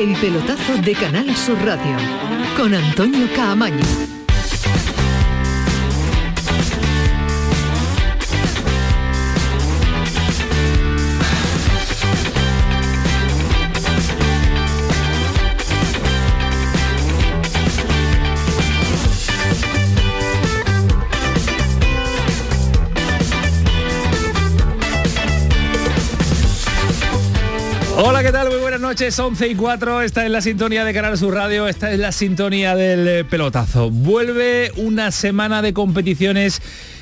El pelotazo de Canal Sur Radio con Antonio Caamaño. Hola, ¿qué tal? Noches, 11 y 4. Esta es la sintonía de Canal Sur Radio, esta es la sintonía del eh, pelotazo. Vuelve una semana de competiciones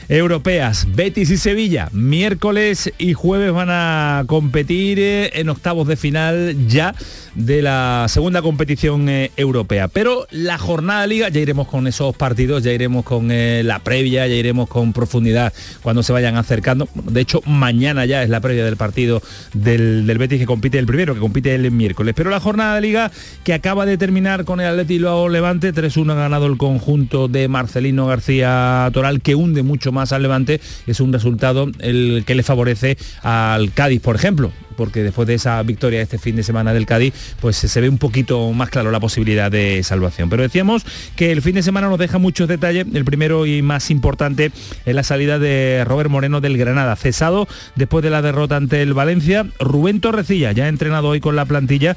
europeas. Betis y Sevilla, miércoles y jueves van a competir eh, en octavos de final ya de la segunda competición eh, europea. Pero la jornada de liga, ya iremos con esos partidos, ya iremos con eh, la previa, ya iremos con profundidad cuando se vayan acercando. De hecho, mañana ya es la previa del partido del, del Betis que compite el primero, que compite el miércoles. Pero la jornada de liga que acaba de terminar con el Atleti Levante, 3-1 ha ganado el conjunto de Marcelino García Toral, que hunde mucho más al Levante, es un resultado el que le favorece al Cádiz, por ejemplo porque después de esa victoria este fin de semana del Cádiz, pues se ve un poquito más claro la posibilidad de salvación. Pero decíamos que el fin de semana nos deja muchos detalles. El primero y más importante es la salida de Robert Moreno del Granada, cesado después de la derrota ante el Valencia. Rubén Torrecilla, ya entrenado hoy con la plantilla,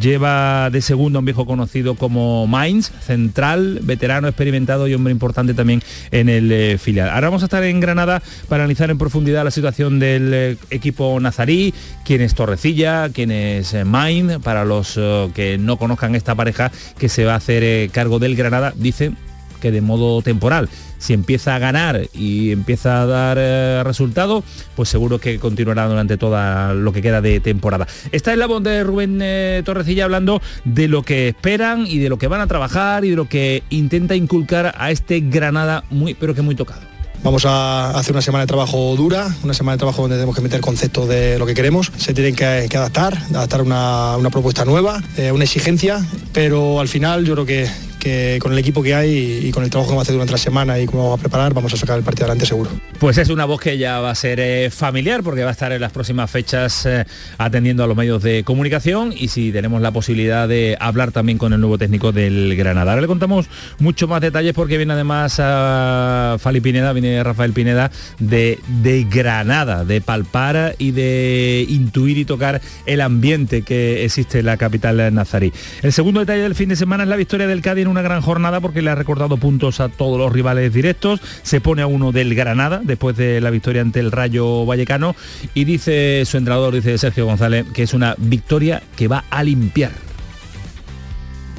lleva de segundo a un viejo conocido como Mainz, central, veterano, experimentado y hombre importante también en el eh, filial. Ahora vamos a estar en Granada para analizar en profundidad la situación del eh, equipo nazarí, es Torrecilla, quién es eh, Main, para los eh, que no conozcan esta pareja que se va a hacer eh, cargo del Granada, dice que de modo temporal. Si empieza a ganar y empieza a dar eh, resultado, pues seguro que continuará durante toda lo que queda de temporada. Esta es la voz de Rubén Torrecilla hablando de lo que esperan y de lo que van a trabajar y de lo que intenta inculcar a este Granada muy, pero que muy tocado. Vamos a hacer una semana de trabajo dura, una semana de trabajo donde tenemos que meter conceptos de lo que queremos. Se tienen que, adaptar, adaptar una, una propuesta nueva, eh, una exigencia, pero al final yo creo que, que con el equipo que hay y con el trabajo que vamos a hacer durante la semana y cómo vamos a preparar, vamos a sacar el partido adelante seguro. Pues es una voz que ya va a ser eh, familiar porque va a estar en las próximas fechas eh, atendiendo a los medios de comunicación y si tenemos la posibilidad de hablar también con el nuevo técnico del Granada. Ahora le contamos mucho más detalles porque viene además a Fali Pineda, viene Rafael Pineda de, de Granada, de palpar y de intuir y tocar el ambiente que existe en la capital nazarí. El segundo detalle del fin de semana es la victoria del Cádiz una gran jornada porque le ha recordado puntos a todos los rivales directos, se pone a uno del Granada después de la victoria ante el Rayo Vallecano. Y dice su entrenador, dice Sergio González, que es una victoria que va a limpiar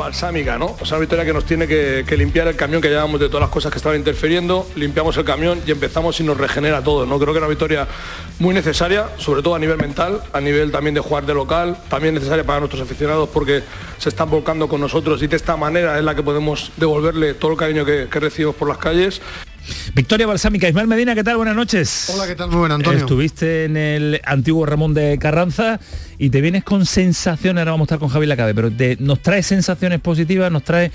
balsámica, ¿no? O sea, una victoria que nos tiene que, limpiar el camión que llevamos de todas las cosas que estaban interfiriendo, limpiamos el camión y empezamos y nos regenera todo, ¿no? Creo que es una victoria muy necesaria, sobre todo a nivel mental, a nivel también de jugar de local, también necesaria para nuestros aficionados porque se están volcando con nosotros y de esta manera es la que podemos devolverle todo el cariño que recibimos por las calles. Victoria Balsámica, Ismael Medina, ¿qué tal? Buenas noches. Hola, ¿qué tal? Muy buenas, Antonio. Estuviste en el antiguo Ramón de Carranza y te vienes con sensaciones, ahora vamos a estar con Javi Lacabe, pero te, nos trae sensaciones positivas, nos trae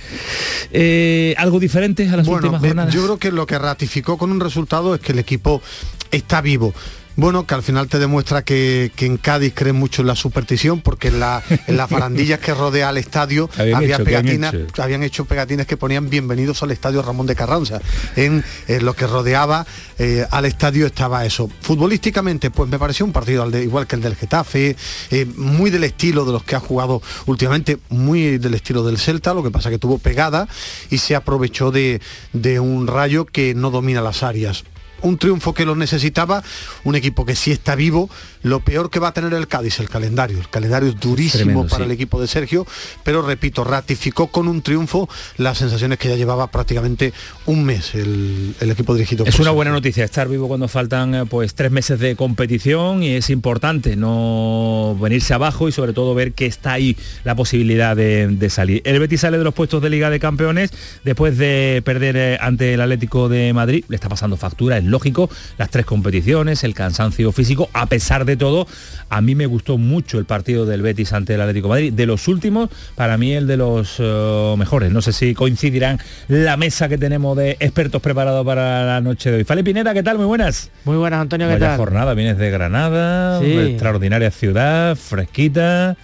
eh, algo diferente a las bueno, últimas jornadas. Yo creo que lo que ratificó con un resultado es que el equipo está vivo bueno, que al final te demuestra que, que, en Cádiz creen mucho en la superstición, porque en, la, en las barandillas que rodea al estadio habían había hecho, pegatinas, habían hecho? habían hecho pegatinas que ponían bienvenidos al estadio Ramón de Carranza. En, en lo que rodeaba eh, al estadio estaba eso. Futbolísticamente, pues me pareció un partido al de, igual que el del Getafe, eh, muy del estilo de los que ha jugado últimamente, muy del estilo del Celta, lo que pasa que tuvo pegada y se aprovechó de, de un rayo que no domina las áreas un triunfo que lo necesitaba, un equipo que sí está vivo, lo peor que va a tener el Cádiz, el calendario. El calendario es durísimo Tremendo, para sí. el equipo de Sergio, pero repito, ratificó con un triunfo las sensaciones que ya llevaba prácticamente un mes el, el equipo dirigido Es por una Sergio. buena noticia estar vivo cuando faltan eh, pues tres meses de competición y es importante no venirse abajo y sobre todo ver que está ahí la posibilidad de, de salir. El Betis sale de los puestos de Liga de Campeones después de perder eh, ante el Atlético de Madrid. Le está pasando factura, es lógico, las tres competiciones, el cansancio físico, a pesar de todo, a mí me gustó mucho el partido del Betis ante el Atlético de Madrid. De los últimos, para mí el de los eh, mejores. No sé si coincidirán la mesa que tenemos de expertos preparados para la noche de hoy. Fale Pineda, ¿qué tal? Muy buenas. Muy buenas, Antonio, ¿qué Vaya tal? jornada, vienes de Granada, Sí. una extraordinaria ciudad, fresquita.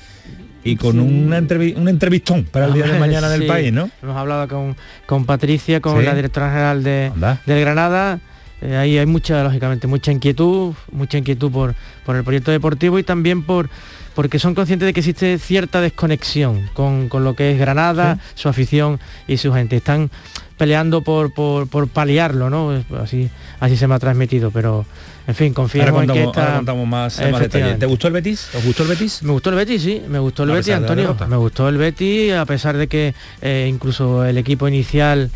y con una un entrevistón para el día de mañana del país, ¿no? Hemos hablado con, con Patricia, con la directora general de, del Granada. Eh, ahí hay mucha, lógicamente, mucha inquietud, mucha inquietud por, por el proyecto deportivo y también por porque son conscientes de que existe cierta desconexión con, lo que es Granada, su afición y su gente. Están peleando por, por, por, paliarlo, ¿no? Así, así se me ha transmitido, pero en fin, confiamos en que está... contamos más, detalles. ¿Te gustó el Betis? ¿Os gustó el Betis? Me gustó el Betis, sí, me gustó el Betis, Antonio. Me gustó el Betis, a pesar de que eh, incluso el equipo inicial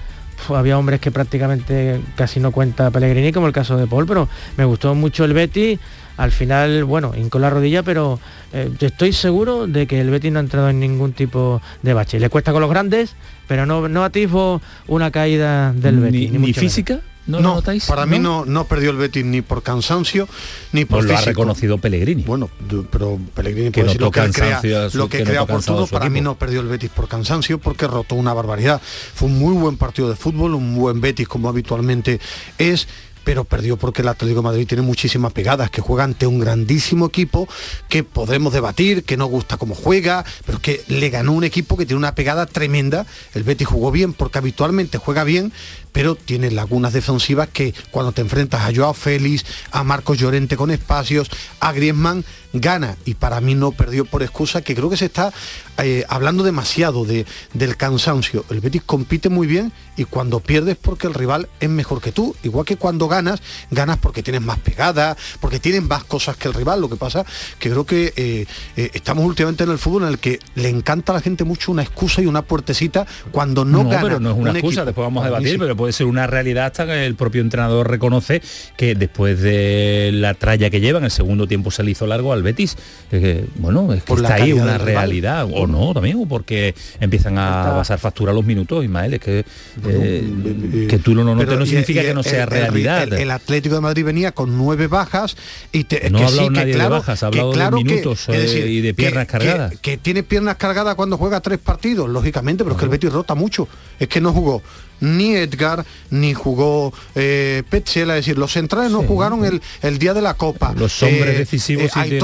había hombres que prácticamente casi no cuenta Pellegrini, como el caso de Paul, pero me gustó mucho el Betis. Al final, bueno, hincó la rodilla, pero eh, estoy seguro de que el Betis no ha entrado en ningún tipo de bache. Le cuesta con los grandes, pero no, no atisbo una caída del Betis. ¿Ni, física? ¿No, no Para mí no, no perdió el Betis ni por cansancio ni por pues lo ha reconocido Pellegrini. Bueno, pero Pellegrini puede decir lo que crea, lo que, crea por todo. Para mí no perdió el Betis por cansancio porque rotó una barbaridad. Fue un muy buen partido de fútbol, un buen Betis como habitualmente es pero perdió porque el Atlético de Madrid tiene muchísimas pegadas, que juega ante un grandísimo equipo que podremos debatir, que no gusta cómo juega, pero que le ganó un equipo que tiene una pegada tremenda. El Betis jugó bien porque habitualmente juega bien, pero tiene lagunas defensivas que cuando te enfrentas a Joao Félix, a Marcos Llorente con espacios, a Griezmann, gana y para mí no perdió por excusa que creo que se está eh, hablando demasiado de, del cansancio. El Betis compite muy bien y cuando pierdes porque el rival es mejor que tú, igual que cuando ganas, ganas porque tienes más pegada, porque tienes más cosas que el rival. Lo que pasa que creo que eh, eh, estamos últimamente en el fútbol en el que le encanta a la gente mucho una excusa y una puertecita cuando no, gana. Pero no es una excusa, después vamos a debatir, pero puede ser una realidad hasta que el propio entrenador reconoce que después de la tralla que lleva en el segundo tiempo se le hizo largo al Betis. bueno, es que está ahí una realidad, o no también, o porque empiezan a pasar factura los minutos, Ismael, es que, eh, que tú lo notes no significa que no sea realidad. El, Atlético de Madrid venía con nueve bajas y te, no ha hablado nadie de bajas, ha hablado de minutos eh, y de piernas cargadas. Que, tiene piernas cargadas cuando juega tres partidos, lógicamente, pero es que el Betis rota mucho. Es que no jugó ni Edgar, ni jugó eh, es decir, los centrales no jugaron el, el, día de la Copa. Los hombres eh, decisivos eh,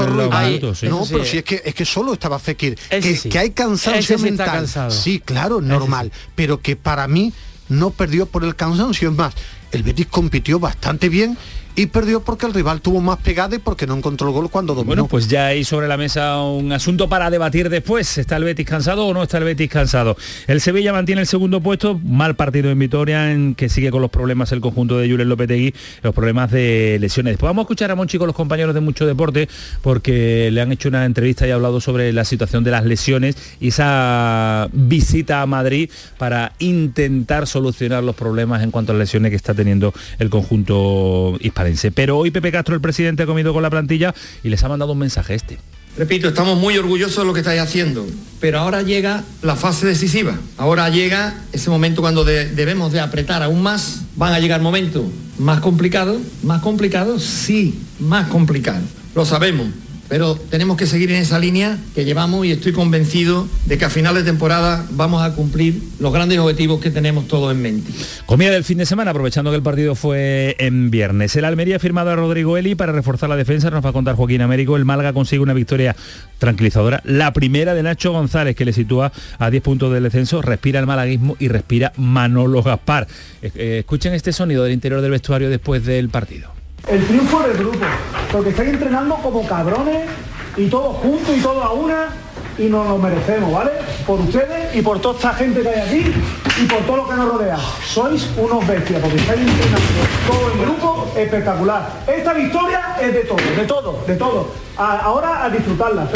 No, pero si es que es que solo estaba Fekir. Que, hay cansancio mental. Sí, claro, normal. Pero que para mí no perdió por el cansancio. Es más, el Betis compitió bastante bien y perdió porque el rival tuvo más pegada y porque no encontró el gol cuando dominó. Bueno, pues ya hay sobre la mesa un asunto para debatir después. ¿Está el Betis cansado o no está el Betis cansado? El Sevilla mantiene el segundo puesto, mal partido en Vitoria, en que sigue con los problemas el conjunto de Julen Lopetegui, los problemas de lesiones. Después vamos a escuchar a Monchi con los compañeros de Mucho Deporte, porque le han hecho una entrevista y ha hablado sobre la situación de las lesiones y esa visita a Madrid para intentar solucionar los problemas en cuanto a las lesiones que está teniendo el conjunto hispano. Pero hoy Pepe Castro, el presidente, ha comido con la plantilla y les ha mandado un mensaje este. Repito, estamos muy orgullosos de lo que estáis haciendo, pero ahora llega la fase decisiva. Ahora llega ese momento cuando debemos de apretar aún más. Van a llegar momentos más complicados, más complicados, sí, más complicados. Lo sabemos, pero tenemos que seguir en esa línea que llevamos y estoy convencido de que a final de temporada vamos a cumplir los grandes objetivos que tenemos todos en mente. Comida del fin de semana, aprovechando que el partido fue en viernes. El Almería ha firmado a Rodrigo Eli para reforzar la defensa, nos va a contar Joaquín Américo. El Málaga consigue una victoria tranquilizadora, la primera de Nacho González, que le sitúa a 10 puntos del descenso, respira el malaguismo y respira Manolo Gaspar. Eh, escuchen este sonido del interior del vestuario después del partido. El triunfo del grupo, porque estáis entrenando como cabrones y todos juntos y todos a una y nos lo merecemos, ¿vale? Por ustedes y por toda esta gente que hay aquí y por todo lo que nos rodea. Sois unos bestias, porque estáis entrenando todo el grupo espectacular. Esta victoria es de todo, de todo, de todo. ahora a disfrutarla.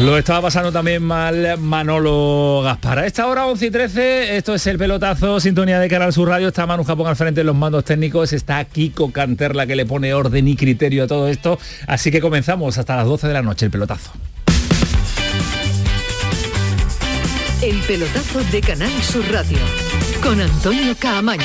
Lo estaba pasando también mal Manolo Gaspar. A esta hora 11 y 13, esto es el pelotazo, sintonía de Canal Sur Radio, está Manu Japón al frente de los mandos técnicos, está Kiko Canterla que le pone orden y criterio a todo esto, así que comenzamos hasta las 12 de la noche el pelotazo. El pelotazo de Canal Sur Radio, con Antonio Caamaño.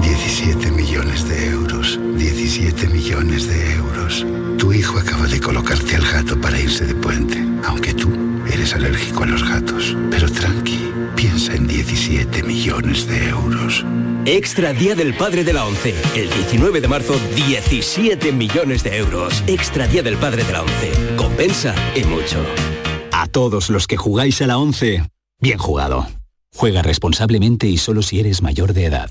17 millones de euros, 17 millones de euros. Tu hijo acaba de colocarte al gato para irse de puente, aunque tú eres alérgico a los gatos. Pero tranqui, piensa en 17 millones de euros. Extra Día del Padre de la ONCE. El 19 de marzo, 17 millones de euros. Extra Día del Padre de la ONCE. Compensa y mucho. A todos los que jugáis a la ONCE, bien jugado. Juega responsablemente y solo si eres mayor de edad.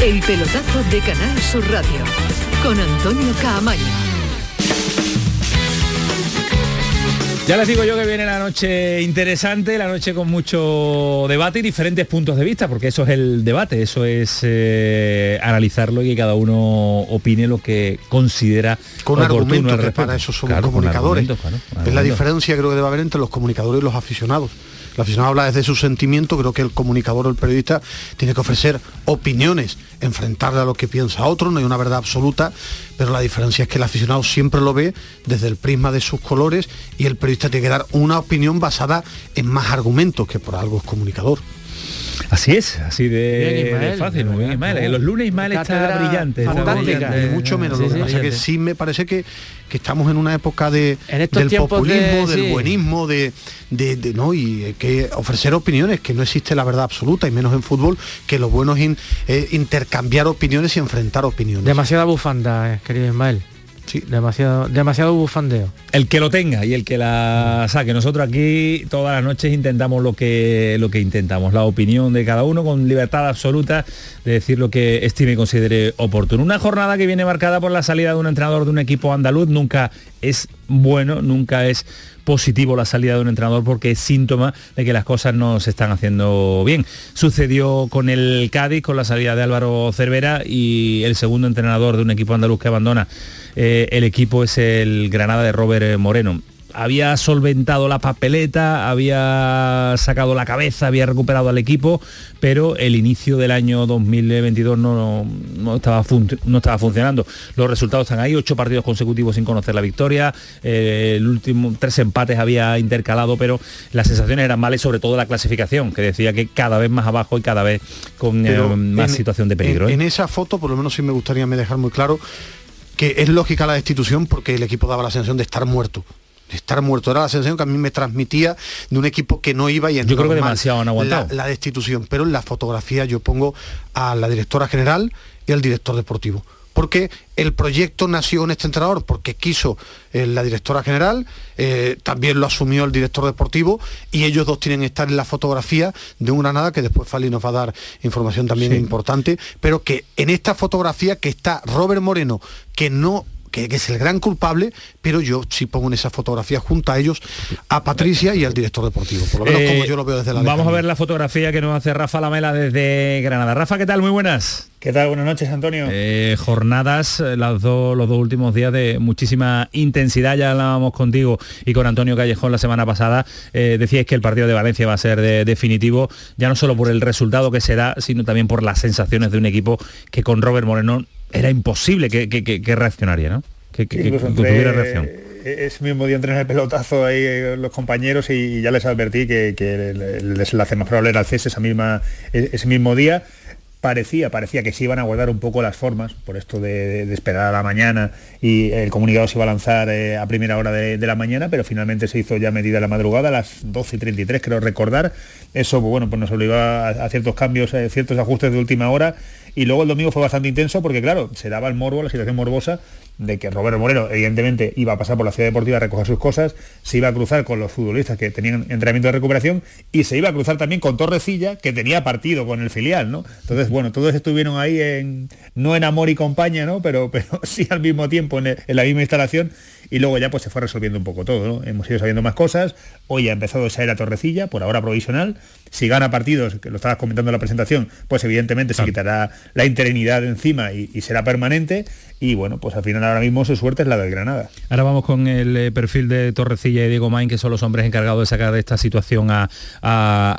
El pelotazo de Canal Sur Radio con Antonio Caamaño. Ya les digo yo que viene la noche interesante, la noche con mucho debate y diferentes puntos de vista, porque eso es el debate, eso es eh, analizarlo y que cada uno opine lo que considera con argumentos, que para eso somos comunicadores. es la diferencia creo que debe haber entre los comunicadores y los aficionados. El aficionado habla desde su sentimiento, creo que el comunicador o el periodista tiene que ofrecer opiniones, enfrentarle a lo que piensa otro, no hay una verdad absoluta, pero la diferencia es que el aficionado siempre lo ve desde el prisma de sus colores y el periodista tiene que dar una opinión basada en más argumentos, que por algo es comunicador. Así es, así de, fácil, muy bien Ismael. Los lunes Ismael está brillante. Fantástica. mucho menos. lo que pasa que sí me parece que, estamos en una época de, del populismo, del buenismo, de, de, no, y que ofrecer opiniones, que no existe la verdad absoluta, y menos en fútbol, que lo bueno es eh, intercambiar opiniones y enfrentar opiniones. Demasiada bufanda, eh, querido Ismael. Sí. Demasiado, demasiado bufandeo. El que lo tenga y el que la saque. Nosotros aquí todas las noches intentamos lo que, lo que intentamos, la opinión de cada uno con libertad absoluta de decir lo que estime y considere oportuno. Una jornada que viene marcada por la salida de un entrenador de un equipo andaluz nunca es bueno, nunca es positivo la salida de un entrenador porque es síntoma de que las cosas no se están haciendo bien. Sucedió con el Cádiz, con la salida de Álvaro Cervera y el segundo entrenador de un equipo andaluz que abandona eh, el equipo es el Granada de Robert Moreno había solventado la papeleta, había sacado la cabeza, había recuperado al equipo, pero el inicio del año 2022 no, estaba, no estaba funcionando. Los resultados están ahí, ocho partidos consecutivos sin conocer la victoria, eh, el último tres empates había intercalado, pero las sensaciones eran malas, sobre todo la clasificación, que decía que cada vez más abajo y cada vez con eh, más situación de peligro. En, en, esa foto, por lo menos sí me gustaría me dejar muy claro que es lógica la destitución porque el equipo daba la sensación de estar muerto de estar muerto. Era la sensación que a mí me transmitía de un equipo que no iba y en Yo creo que demasiado han aguantado. La, destitución, pero en la fotografía yo pongo a la directora general y al director deportivo. Porque el proyecto nació en este entrenador, porque quiso eh, la directora general, eh, también lo asumió el director deportivo y ellos dos tienen que estar en la fotografía de un Granada que después Fali nos va a dar información también importante, pero que en esta fotografía que está Robert Moreno, que no que, es el gran culpable, pero yo sí pongo en esa fotografía junto a ellos a Patricia y al director deportivo, por lo menos como eh, yo lo veo desde la Vamos a ver la fotografía que nos hace Rafa Lamela desde Granada. Rafa, ¿qué tal? Muy buenas. ¿Qué tal? Buenas noches, Antonio. Eh, jornadas, eh, las dos, los dos últimos días de muchísima intensidad, ya hablábamos contigo y con Antonio Callejón la semana pasada, decíais que el partido de Valencia va a ser definitivo, ya no solo por el resultado que se da, sino también por las sensaciones de un equipo que con Robert Moreno era imposible que, reaccionaría, ¿no? Que, tuviera reacción. Ese mismo día entrenar el pelotazo ahí eh, los compañeros y ya les advertí que, el, desenlace más probable era el cese esa misma, e, ese mismo día parecía, parecía que se iban a guardar un poco las formas por esto de, esperar a la mañana y el comunicado se iba a lanzar eh, a primera hora de, la mañana, pero finalmente se hizo ya medida la madrugada a las 12.33, creo recordar. Eso, pues bueno, pues nos obligó a, ciertos cambios, a ciertos ajustes de última hora y luego el domingo fue bastante intenso porque, claro, se daba el morbo, la situación morbosa de que Roberto Moreno evidentemente iba a pasar por la ciudad deportiva a recoger sus cosas, se iba a cruzar con los futbolistas que tenían entrenamiento de recuperación y se iba a cruzar también con Torrecilla, que tenía partido con el filial, ¿no? Entonces, bueno, todos estuvieron ahí en, no en amor y compañía, ¿no? Pero, pero sí al mismo tiempo en, la misma instalación y luego ya pues se fue resolviendo un poco todo, ¿no? Hemos ido sabiendo más cosas, hoy ha empezado esa era Torrecilla, por ahora provisional, si gana partidos, que lo estabas comentando en la presentación, pues evidentemente se quitará la interinidad encima y, y será permanente y bueno, pues al final ahora mismo su suerte es la del Granada. Ahora vamos con el eh, perfil de Torrecilla y Diego Main, que son los hombres encargados de sacar de esta situación a,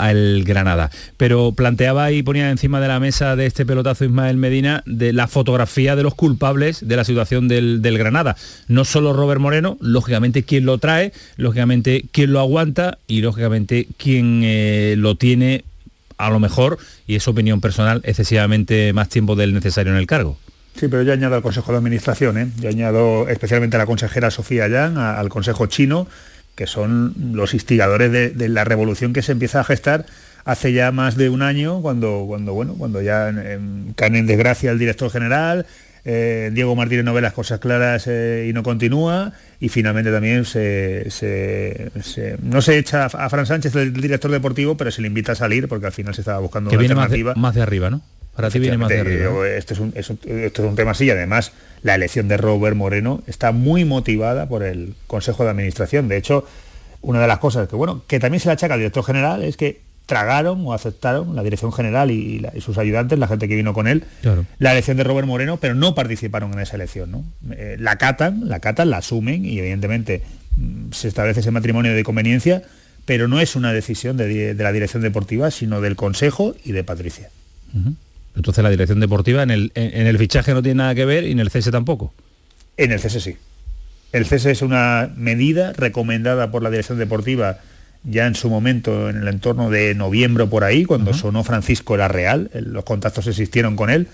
el Granada. Pero planteaba y ponía encima de la mesa de este pelotazo Ismael Medina de la fotografía de los culpables de la situación del, Granada. No solo Robert Moreno, lógicamente quien lo trae, lógicamente quien lo aguanta y lógicamente quien eh, lo tiene a lo mejor, y es opinión personal, excesivamente más tiempo del necesario en el cargo. Sí, pero yo añado al Consejo de Administración, ¿eh? yo añado especialmente a la consejera Sofía Yang, al Consejo Chino, que son los instigadores de, la revolución que se empieza a gestar hace ya más de un año, cuando, cuando, bueno, cuando ya caen en desgracia el director general, eh, Diego Martínez no ve las cosas claras eh, y no continúa, y finalmente también se, no se echa a Fran Sánchez, el director deportivo, pero se le invita a salir porque al final se estaba buscando una alternativa. más de arriba, ¿no? Para ti viene más de arriba. Esto es, un, esto es un tema así y además la elección de Robert Moreno está muy motivada por el Consejo de Administración. De hecho, una de las cosas que, bueno, que también se le achaca al director general es que tragaron o aceptaron la dirección general y, sus ayudantes, la gente que vino con él, la elección de Robert Moreno, pero no participaron en esa elección. ¿no? Eh, la catan, la catan, la asumen y evidentemente mm, se establece ese matrimonio de conveniencia, pero no es una decisión de, la dirección deportiva, sino del Consejo y de Patricia. Entonces la dirección deportiva en el, en el fichaje no tiene nada que ver y en el cese tampoco. En el cese sí. El cese es una medida recomendada por la dirección deportiva ya en su momento, en el entorno de noviembre por ahí, cuando sonó Francisco era real, los contactos existieron con él.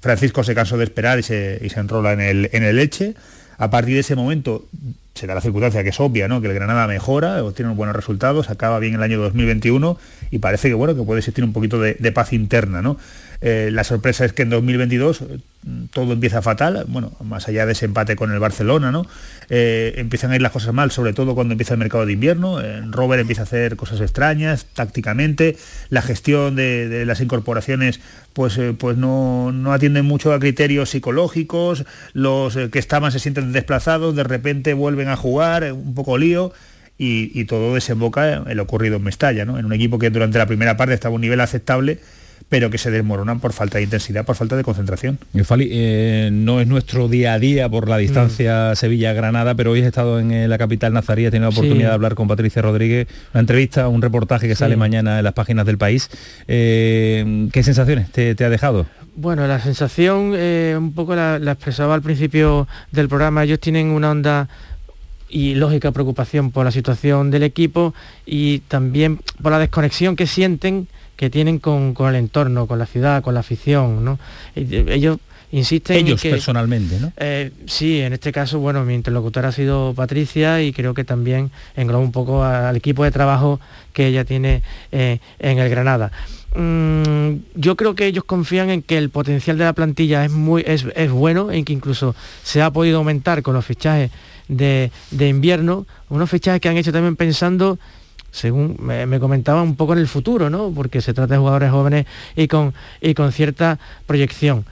Francisco se cansó de esperar y se, y se enrola en el, en el Leche. A partir de ese momento se da la circunstancia que es obvia, ¿no? que el Granada mejora, obtiene buenos resultados, acaba bien el año 2021 y parece que bueno que puede existir un poquito de, de paz interna. ¿no? Eh, la sorpresa es que en 2022 eh, todo empieza fatal, bueno, más allá de ese empate con el Barcelona, ¿no? Eh, empiezan a ir las cosas mal, sobre todo cuando empieza el mercado de invierno. Robert empieza a hacer cosas extrañas tácticamente, la gestión de, las incorporaciones pues, pues no, no, atienden mucho a criterios psicológicos, los que estaban se sienten desplazados, de repente vuelven a jugar, un poco lío. Y, todo desemboca en lo ocurrido en Mestalla, ¿no? en un equipo que durante la primera parte estaba a un nivel aceptable pero que se desmoronan por falta de intensidad, por falta de concentración. Fali, eh, no es nuestro día a día por la distancia mm. Sevilla-Granada, pero hoy he estado en eh, la capital nazarí, he tenido la oportunidad de hablar con Patricia Rodríguez, una entrevista, un reportaje que sale mañana en las páginas del país. Eh, ¿Qué sensaciones te, ha dejado? Bueno, la sensación un poco la, la expresaba al principio del programa, ellos tienen una onda y lógica preocupación por la situación del equipo y también por la desconexión que sienten que tienen con, el entorno, con la ciudad, con la afición, ¿no? Ellos insisten ellos personalmente no eh, sí en este caso bueno mi interlocutora ha sido Patricia y creo que también engloba un poco al equipo de trabajo que ella tiene eh, en el Granada mm, yo creo que ellos confían en que el potencial de la plantilla es muy es, bueno en que incluso se ha podido aumentar con los fichajes de, de invierno unos fichajes que han hecho también pensando según me, comentaba un poco en el futuro, ¿no? Porque se trata de jugadores jóvenes y con, y con cierta proyección.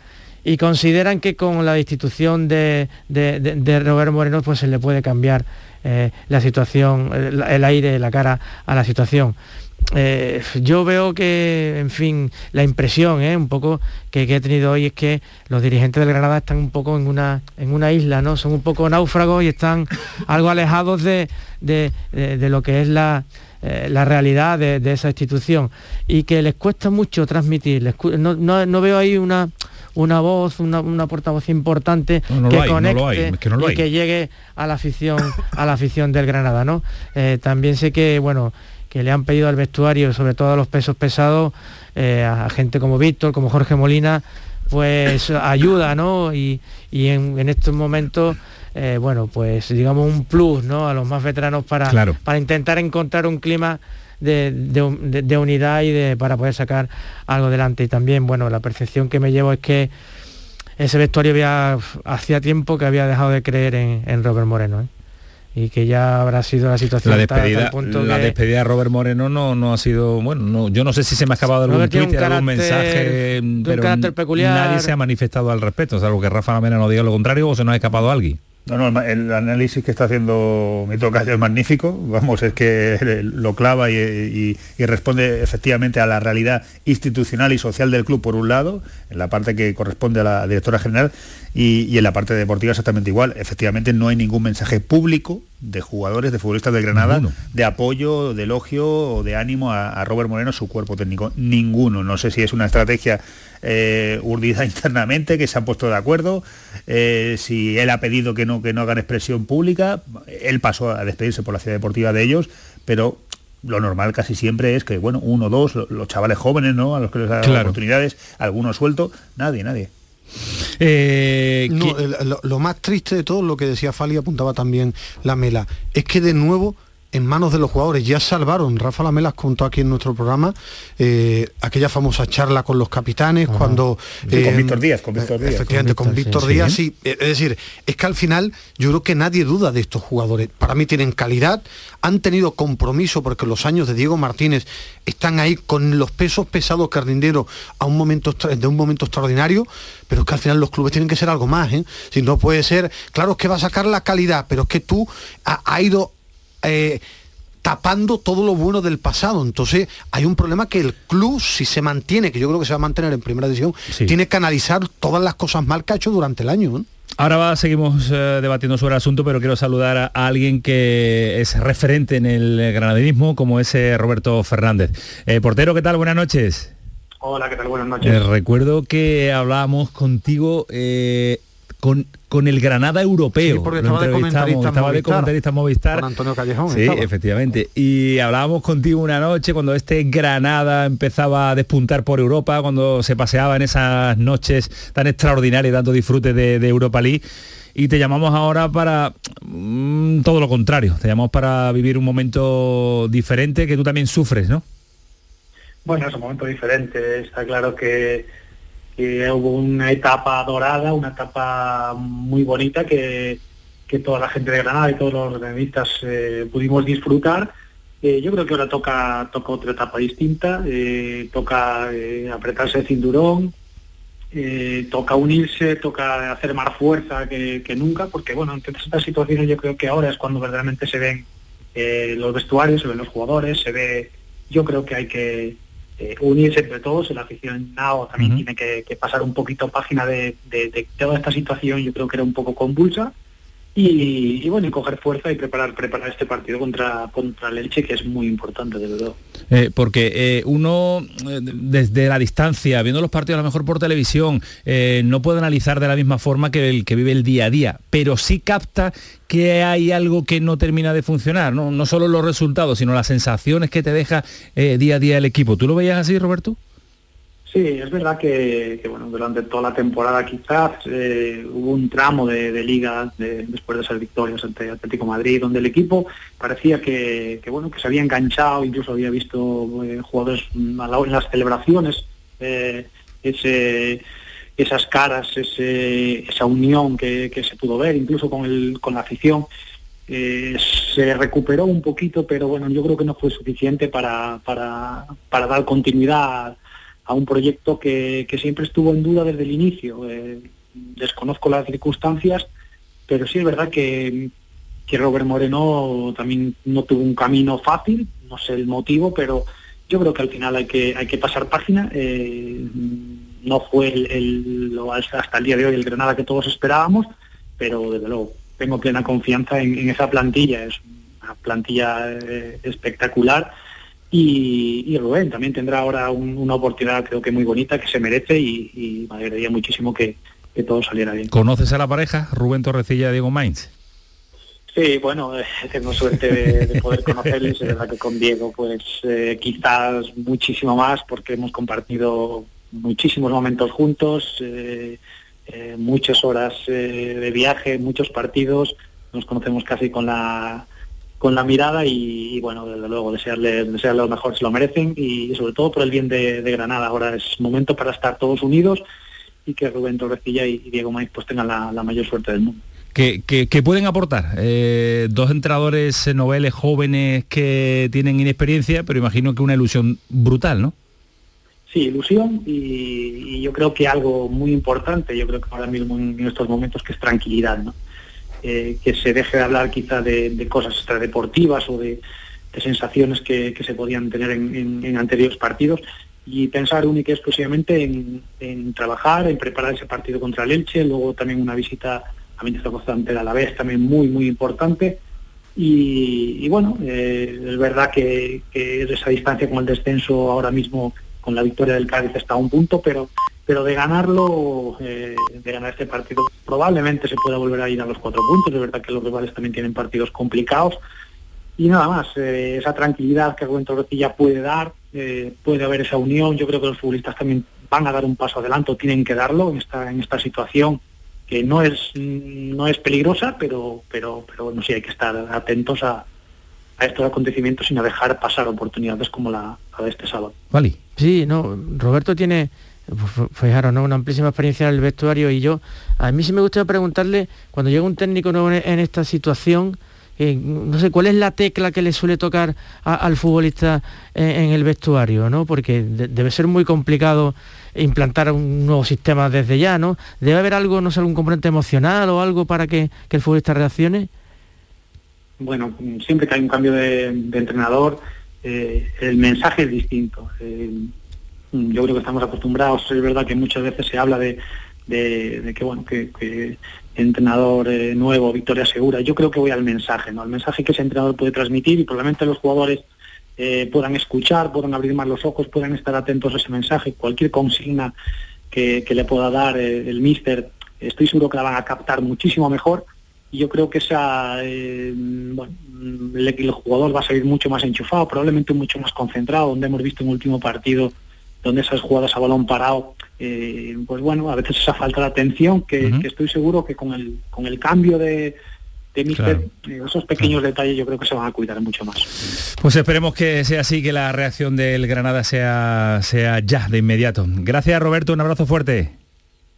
Y consideran que con la destitución de, de, Robert Moreno pues se le puede cambiar eh, la situación, el, aire, la cara a la situación. Eh, yo veo que, en fin, la impresión ¿eh? un poco que, he tenido hoy es que los dirigentes del Granada están un poco en una, en una isla, ¿no? Son un poco náufragos y están algo alejados de lo que es la, eh, la realidad de, esa institución y que les cuesta mucho transmitir. no, veo ahí una, una voz, una, portavoz importante que conecte y que llegue a la afición, a la afición del Granada. ¿no? Eh, también sé que, bueno, que le han pedido al vestuario, sobre todo a los pesos pesados, eh, a gente como Víctor, como Jorge Molina, pues ayuda, ¿no? Y, en, en estos momentos eh, bueno, pues digamos un plus ¿no? a los más veteranos para, para intentar encontrar un clima de, unidad y de, para poder sacar algo adelante. Y también, bueno, la percepción que me llevo es que ese vestuario había hacía tiempo que había dejado de creer en, Robert Moreno. ¿eh? y que ya habrá sido la situación la despedida, la despedida de Robert Moreno no, no ha sido bueno no, yo no sé si se me ha acabado algún Twitter algún mensaje pero peculiar. nadie se ha manifestado al respecto salvo que Rafa Lamena no diga lo contrario o se nos ha escapado alguien no, no, el análisis que está haciendo mi tocayo es magnífico, vamos, es que lo clava y, responde efectivamente a la realidad institucional y social del club por un lado, en la parte que corresponde a la directora general, y, en la parte deportiva exactamente igual. Efectivamente no hay ningún mensaje público de jugadores, de futbolistas de Granada, de apoyo, de elogio o de ánimo a, Robert Moreno, su cuerpo técnico. Ninguno. No sé si es una estrategia eh, urdida internamente, que se han puesto de acuerdo, eh, si él ha pedido que no, que no hagan expresión pública, él pasó a despedirse por la ciudad deportiva de ellos, pero lo normal casi siempre es que, bueno, uno, dos, los chavales jóvenes, ¿no? A los que les dan oportunidades, algunos suelto, nadie, nadie. Eh, lo, más triste de todo, lo que decía Fali, apuntaba también la Mela, es que de nuevo en manos de los jugadores. Ya salvaron, Rafa Lamelas contó aquí en nuestro programa eh, aquella famosa charla con los capitanes cuando... con eh, Víctor Díaz, con Víctor Díaz. Efectivamente, con Víctor, Díaz, sí. Es decir, es que al final yo creo que nadie duda de estos jugadores. Para mí tienen calidad, han tenido compromiso porque los años de Diego Martínez están ahí con los pesos pesados carninderos a un momento de un momento extraordinario, pero es que al final los clubes tienen que ser algo más, ¿eh? Si no puede ser, claro es que va a sacar la calidad, pero es que tú ha ido eh, tapando todo lo bueno del pasado. Entonces hay un problema que el club, si se mantiene, que yo creo que se va a mantener en primera división, tiene que analizar todas las cosas mal que ha hecho durante el año. Ahora va, seguimos eh, debatiendo sobre el asunto, pero quiero saludar a, alguien que es referente en el granadinismo, como es eh, Roberto Fernández. portero, ¿qué tal? Buenas noches. Hola, ¿qué tal? Buenas noches. recuerdo que hablábamos contigo con, con el Granada europeo. Sí, porque estaba de comentarista, estaba de comentarista Movistar. Con Antonio Callejón. Sí, efectivamente. Y hablábamos contigo una noche cuando este Granada empezaba a despuntar por Europa, cuando se paseaba en esas noches tan extraordinarias, dando disfrute de, Europa League y te llamamos ahora para mm, todo lo contrario, te llamamos para vivir un momento diferente que tú también sufres, ¿no? Bueno, es un momento diferente, está claro que que hubo una etapa dorada, una etapa muy bonita que, toda la gente de Granada y todos los granadistas eh, pudimos disfrutar. Eh, yo creo que ahora toca, toca otra etapa distinta, eh, toca apretarse el cinturón, toca unirse, toca hacer más fuerza que, nunca, porque bueno, ante estas situaciones yo creo que ahora es cuando verdaderamente se ven los vestuarios, se ven los jugadores, se ve, yo creo que hay que eh, unirse entre todos, el aficionado también tiene que, pasar un poquito página de, de, toda esta situación, yo creo que era un poco convulsa, y, bueno, y coger fuerza y preparar, preparar este partido contra, contra el Elche, que es muy importante, de verdad. Eh, porque eh, uno, eh, desde la distancia, viendo los partidos a lo mejor por televisión, no puede analizar de la misma forma que el que vive el día a día, pero sí capta que hay algo que no termina de funcionar, no, no solo los resultados, sino las sensaciones que te deja día a día el equipo. ¿Tú lo veías así, Roberto? Sí, es verdad que, bueno, durante toda la temporada quizás eh, hubo un tramo de, liga después de esas victorias ante Atlético Madrid, donde el equipo parecía que, bueno que se había enganchado, incluso había visto eh, jugadores en las celebraciones, eh, esas caras, esa unión que, se pudo ver, incluso con, el, con la afición. se recuperó un poquito, pero bueno, yo creo que no fue suficiente para, para dar continuidad a un proyecto que, siempre estuvo en duda desde el inicio. Eh, desconozco las circunstancias, pero sí es verdad que, que Robert Moreno también no tuvo un camino fácil, no sé el motivo, pero yo creo que al final hay que, hay que pasar página. Eh, no fue el, hasta el día de hoy el Granada que todos esperábamos, pero desde luego tengo plena confianza en, esa plantilla. Es una plantilla eh, espectacular y, Rubén también tendrá ahora una oportunidad creo que muy bonita que se merece y, me alegraría muchísimo que, todo saliera bien. ¿Conoces a la pareja, Rubén Torrecilla y Diego Mainz? Sí, bueno, eh, tengo suerte de, poder conocerles, es verdad que con Diego pues eh, quizás muchísimo más porque hemos compartido muchísimos momentos juntos, eh, muchas horas de viaje, muchos partidos, nos conocemos casi con la con la mirada y, bueno, desde luego desearle, desearle lo mejor, se lo merecen y sobre todo por el bien de, Granada. Ahora es momento para estar todos unidos y que Rubén Torrecilla y, Diego Maiz pues tengan la, mayor suerte del mundo. ¿Qué, pueden aportar? Eh, dos entrenadores noveles jóvenes que tienen inexperiencia, pero imagino que una ilusión brutal, ¿no? Sí, ilusión y, yo creo que algo muy importante, yo creo que ahora mismo en estos momentos, que es tranquilidad, ¿no? Eh, que se deje de hablar quizá de, cosas extradeportivas o de, sensaciones que, se podían tener en, anteriores partidos y pensar única y exclusivamente en, trabajar, en preparar ese partido contra el Elche, luego también una visita a Ministro Constante a la vez, también muy, muy importante. Y, bueno, eh, es verdad que, que esa distancia con el descenso ahora mismo con la victoria del Cádiz está a un punto, pero, pero de ganarlo, eh, de ganar este partido, probablemente se pueda volver a ir a los cuatro puntos. Es verdad que los rivales también tienen partidos complicados. Y nada más, eh, esa tranquilidad que Rubén Torrecilla puede dar, eh, puede haber esa unión. Yo creo que los futbolistas también van a dar un paso adelante, tienen que darlo en esta, en esta situación que no es, no es peligrosa, pero, pero, pero bueno, sí hay que estar atentos a, a estos acontecimientos sin dejar pasar oportunidades como la, de este sábado. Vale. Sí, no, Roberto tiene, fijaros, ¿no? una amplísima experiencia en el vestuario y yo, a mí sí me gustaría preguntarle, cuando llega un técnico nuevo en esta situación, eh, no sé, ¿cuál es la tecla que le suele tocar al futbolista en, el vestuario? ¿no? Porque debe ser muy complicado implantar un nuevo sistema desde ya, ¿no? ¿Debe haber algo, no sé, algún componente emocional o algo para que, que el futbolista reaccione? bueno, siempre que hay un cambio de, entrenador, eh, el mensaje es distinto. Eh, yo creo que estamos acostumbrados, es verdad que muchas veces se habla de, que, bueno, que, entrenador eh, nuevo, victoria segura. Yo creo que voy al mensaje, ¿no? Al mensaje que ese entrenador puede transmitir y probablemente los jugadores puedan escuchar, puedan abrir más los ojos, puedan estar atentos a ese mensaje. Cualquier consigna que, le pueda dar el míster, estoy seguro que la van a captar muchísimo mejor y yo creo que esa, eh, el, jugador va a salir mucho más enchufado, probablemente mucho más concentrado, donde hemos visto en el último partido donde esas jugadas a balón parado, eh, pues bueno, a veces esa falta de atención que, estoy seguro que con el, con el cambio de, de Mister, eh, esos pequeños detalles yo creo que se van a cuidar mucho más. Pues esperemos que sea así, que la reacción del Granada sea, sea ya, de inmediato. Gracias Roberto, un abrazo fuerte.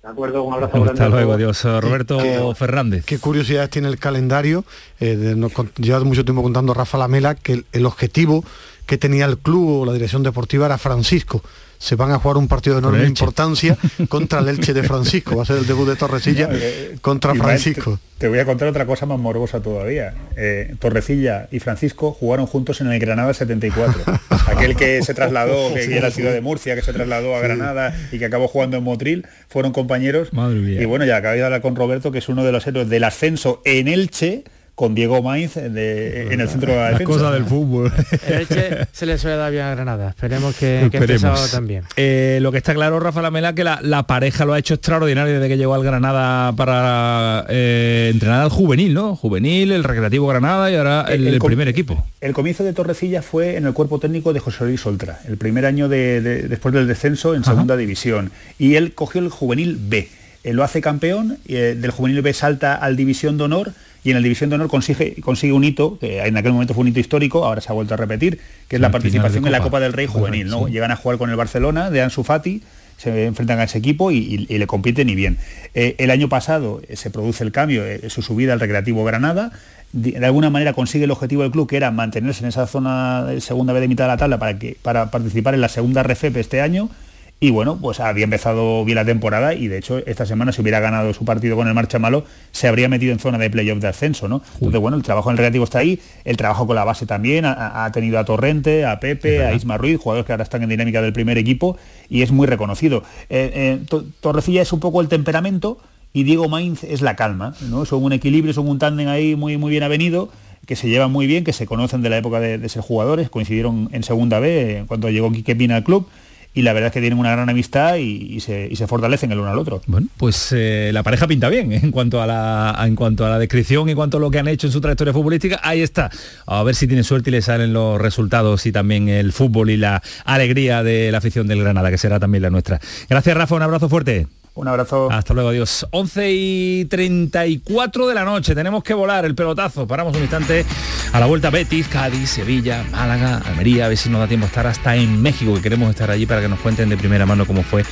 De acuerdo, un abrazo grande. Hasta luego, adiós. Roberto Fernández. Qué curiosidades tiene el calendario. Eh, nos lleva mucho tiempo contando Rafa Lamela que el, objetivo que tenía el club o la dirección deportiva era Francisco se van a jugar un partido de enorme importancia contra el Elche de Francisco. Va a ser el debut de Torrecilla eh, contra Francisco. Te, voy a contar otra cosa más morbosa todavía. Eh, Torrecilla y Francisco jugaron juntos en el Granada 74. Aquel que se trasladó, que, era la ciudad de Murcia, que se trasladó a Granada y que acabó jugando en Motril, fueron compañeros. Y bueno, ya acabé de hablar con Roberto, que es uno de los héroes del ascenso en Elche con Diego Mainz en el centro de la defensa. cosa del fútbol. se le suele dar bien a Granada. Esperemos que, que este también. Eh, lo que está claro, Rafa Lamela, que la, pareja lo ha hecho extraordinario desde que llegó al Granada para eh, entrenar al juvenil, ¿no? Juvenil, el Recreativo Granada y ahora el, primer equipo. El comienzo de Torrecilla fue en el cuerpo técnico de José Luis Oltra, el primer año de, después del descenso en segunda división. Y él cogió el juvenil B. Él lo hace campeón, y, eh, del juvenil B salta al división de honor y en la División de Honor consigue, consigue un hito, que en aquel momento fue un hito histórico, ahora se ha vuelto a repetir, que es la participación en la Copa del Rey Juvenil. ¿no? Llegan a jugar con el Barcelona de Ansu Fati, se enfrentan a ese equipo y, le compiten y bien. Eh, el año pasado eh, se produce el cambio, eh, su subida al Recreativo Granada, de, alguna manera consigue el objetivo del club que era mantenerse en esa zona de segunda vez de mitad de la tabla para, que, para participar en la segunda RFEP este año y bueno, pues había empezado bien la temporada y de hecho esta semana si hubiera ganado su partido con el Marcha Malo se habría metido en zona de playoff de ascenso, ¿no? Entonces bueno, el trabajo en el Recreativo está ahí, el trabajo con la base también, ha, tenido a Torrente, a Pepe, a Isma Ruiz, jugadores que ahora están en dinámica del primer equipo y es muy reconocido. Eh, eh, Torrecilla es un poco el temperamento y Diego Mainz es la calma, ¿no? Son un equilibrio, son un tándem ahí muy, muy bien avenido que se llevan muy bien, que se conocen de la época de, ser jugadores, coincidieron en segunda B cuando llegó Quique Pina al club y la verdad es que tienen una gran amistad y, se, fortalecen el uno al otro. Bueno, pues eh, la pareja pinta bien ¿eh? en, cuanto a la, en cuanto a la descripción y en cuanto a lo que han hecho en su trayectoria futbolística. Ahí está. A ver si tienen suerte y les salen los resultados y también el fútbol y la alegría de la afición del Granada, que será también la nuestra. Gracias, Rafa. Un abrazo fuerte. Un abrazo. Hasta luego, adiós. 11 y 34 de la noche, tenemos que volar el pelotazo. Paramos un instante a la vuelta Betis, Cádiz, Sevilla, Málaga, Almería, a ver si nos da tiempo a estar hasta en México, que queremos estar allí para que nos cuenten de primera mano cómo fue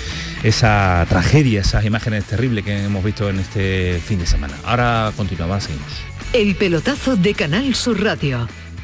esa tragedia, esas imágenes terribles que hemos visto en este fin de semana. Ahora continuamos, seguimos. El pelotazo de Canal Sur Radio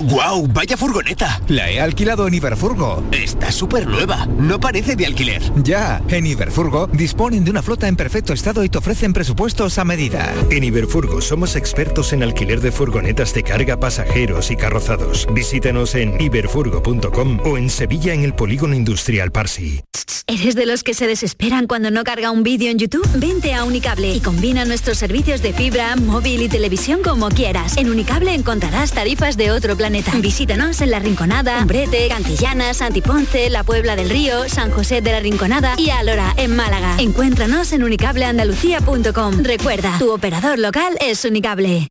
¡Guau! ¡Vaya furgoneta! La he alquilado en Iberfurgo. Está súper nueva. No parece de alquiler. Ya, en Iberfurgo disponen de una flota en perfecto estado y te ofrecen presupuestos a medida. En Iberfurgo somos expertos en alquiler de furgonetas de carga, pasajeros y carrozados. Visítanos en iberfurgo.com o en Sevilla en el Polígono Industrial Parsi. ¿Eres de los que se desesperan cuando no carga un vídeo en YouTube? Vente a Unicable y combina nuestros servicios de fibra, móvil y televisión como quieras. En Unicable encontrarás tarifas de otro planeta. Visítanos en La Rinconada, Umbrete, Cantillana, Santiponce, La Puebla del Río, San José de la Rinconada y Alora, en Málaga. Encuéntranos en unicableandalucía.com. Recuerda, tu operador local es Unicable.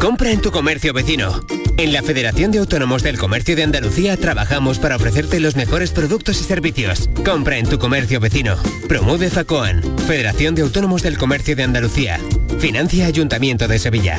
Compra en tu comercio vecino. En la Federación de Autónomos del Comercio de Andalucía trabajamos para ofrecerte los mejores productos y servicios. Compra en tu comercio vecino. Promueve FACOAN, Federación de Autónomos del Comercio de Andalucía. Financia Ayuntamiento de Sevilla.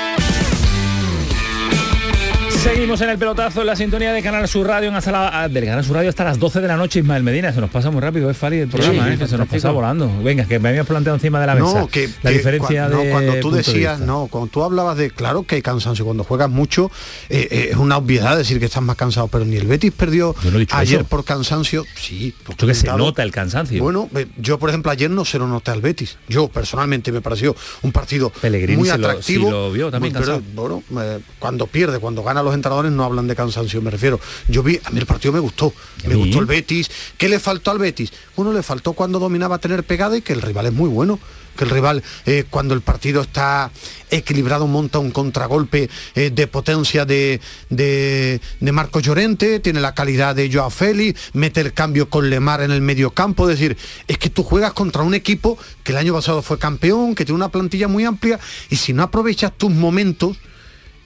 Seguimos en el pelotazo en la sintonía de Canal Sur Radio, en hasta la, del Canal Sur Radio hasta las 12 de la noche, Ismael Medina. Se nos pasa muy rápido, es Fali el programa, Sí, ¿eh? que se nos pasa volando. Venga, que me habías planteado encima de la mesa. No, que, la que diferencia cua- no, cuando tú de decías, no, cuando tú hablabas de, claro que hay cansancio, cuando juegas mucho, eh, eh, es una obviedad decir que estás más cansado, pero ni el Betis perdió no ayer eso. por cansancio, sí. por Yo que se nota el cansancio. Bueno, eh, yo por ejemplo ayer no se lo noté al Betis. Yo personalmente me pareció un partido Pellegrini muy lo- atractivo. lo vio también pero, bueno, eh, cuando pierde, cuando gana los entrenadores no hablan de cansancio, me refiero. Yo vi, a mí el partido me gustó. Me gustó el Betis. ¿Qué le faltó al Betis? Bueno, le faltó cuando dominaba tener pegada y que el rival es muy bueno. Que el rival, eh, cuando el partido está equilibrado, monta un contragolpe eh, de potencia de, de, de Marco Llorente, tiene la calidad de Joao Félix, mete el cambio con Lemar en el medio campo. Decir, es que tú juegas contra un equipo que el año pasado fue campeón, que tiene una plantilla muy amplia, y si no aprovechas tus momentos,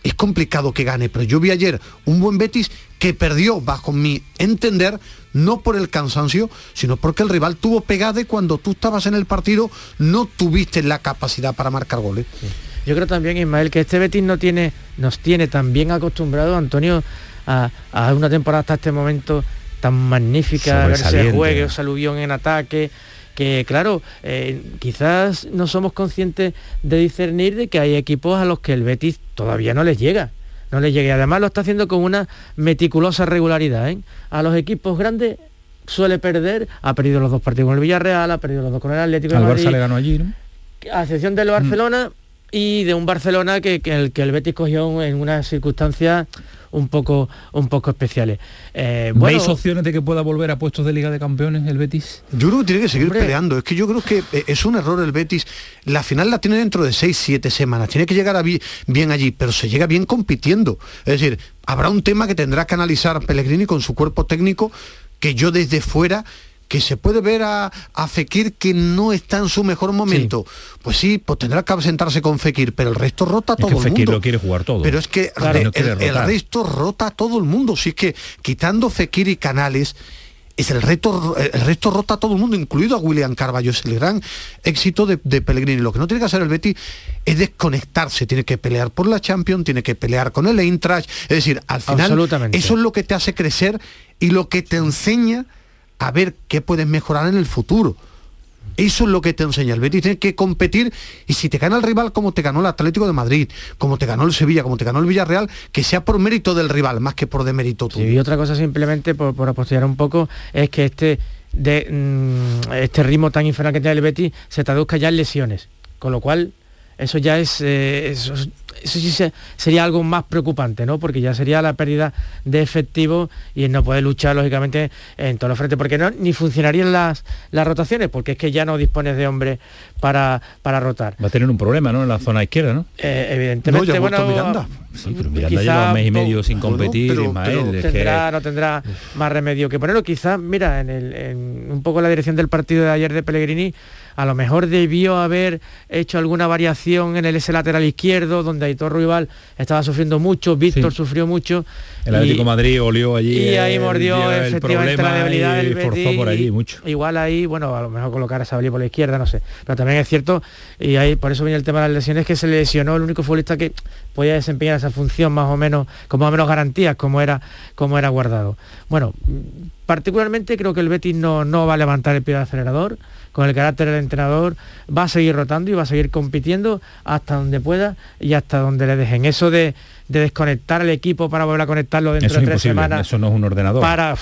es complicado que gane, pero yo vi ayer un buen Betis que perdió, bajo mi entender, no por el cansancio, sino porque el rival tuvo pegada y cuando tú estabas en el partido no tuviste la capacidad para marcar goles. Yo creo también, Ismael, que este Betis no tiene, nos tiene tan bien acostumbrado, Antonio, a, una temporada hasta este momento tan magnífica, verse juegue, aluvión en ataque, que claro, eh, quizás no somos conscientes de discernir de que hay equipos a los que el Betis todavía no les llega. No les llega. Y además lo está haciendo con una meticulosa regularidad. ¿eh? A los equipos grandes suele perder, ha perdido los dos partidos con el Villarreal, ha perdido los dos con el Atlético. Al Barça le ganó allí, ¿no? A excepción del Barcelona y de un Barcelona que, el, que el Betis cogió en unas circunstancias un poco, un poco especiales. Eh, ¿Veis opciones de que pueda volver a puestos de Liga de Campeones el Betis? Yo creo que tiene que seguir peleando. Es que yo creo que eh, es un error el Betis. La final la tiene dentro de 6, 7 semanas. Tiene que llegar a bien allí, pero se llega bien compitiendo. Es decir, habrá un tema que tendrá que analizar Pellegrini con su cuerpo técnico que yo desde fuera que se puede ver a, Fekir que no está en su mejor momento. Pues sí, pues tendrá que sentarse con Fekir, pero el resto rota todo el mundo. Fekir lo quiere jugar todo. Pero es que el, resto rota a todo el mundo. Si es que quitando Fekir y Canales, es el resto, el resto rota a todo el mundo, incluido a William Carballo. Es el gran éxito de, de, Pellegrini. Lo que no tiene que hacer el Betty es desconectarse. Tiene que pelear por la Champions, tiene que pelear con el Eintracht. Es decir, al final, eso es lo que te hace crecer y lo que te enseña a ver qué puedes mejorar en el futuro. Eso es lo que te enseña. El Betis tiene que competir y si te gana el rival como te ganó el Atlético de Madrid, como te ganó el Sevilla, como te ganó el Villarreal, que sea por mérito del rival, más que por demérito tuyo. y otra cosa simplemente, por, por un poco, es que este, de, mm, este ritmo tan infernal que tiene el Betis se traduzca ya en lesiones. Con lo cual, eso ya es, eh, eso sí sería algo más preocupante, ¿no? Porque ya sería la pérdida de efectivo y no puede luchar, lógicamente, en todos los frentes. Porque no, ni funcionarían las, las rotaciones, porque es que ya no dispones de hombre para, para rotar. Va a tener un problema, ¿no? En la zona izquierda, ¿no? Eh, evidentemente, bueno... Miranda. Sí, pero Miranda lleva un mes y medio sin competir, tendrá, No tendrá más remedio que ponerlo. Quizás, mira, en, el, en un poco la dirección del partido de ayer de Pellegrini, a lo mejor debió haber hecho alguna variación en el ese lateral izquierdo, donde Aitor Ruibal estaba sufriendo mucho, Víctor sufrió mucho. El Atlético Madrid olió allí. Y ahí mordió efectivamente la debilidad del forzó por allí mucho. Igual ahí, bueno, a lo mejor colocar a Sabalí por la izquierda, no sé. Pero también es cierto, y ahí por eso viene el tema de las lesiones, que se lesionó el único futbolista que podía desempeñar esa función más o menos, con más o menos garantías, como era, como era guardado. Bueno, particularmente creo que el Betis no, no va a levantar el pie del acelerador con el carácter del entrenador, va a seguir rotando y va a seguir compitiendo hasta donde pueda y hasta donde le dejen. Eso de, desconectar al equipo para volver a conectarlo dentro de tres semanas. Eso no es un ordenador. Para.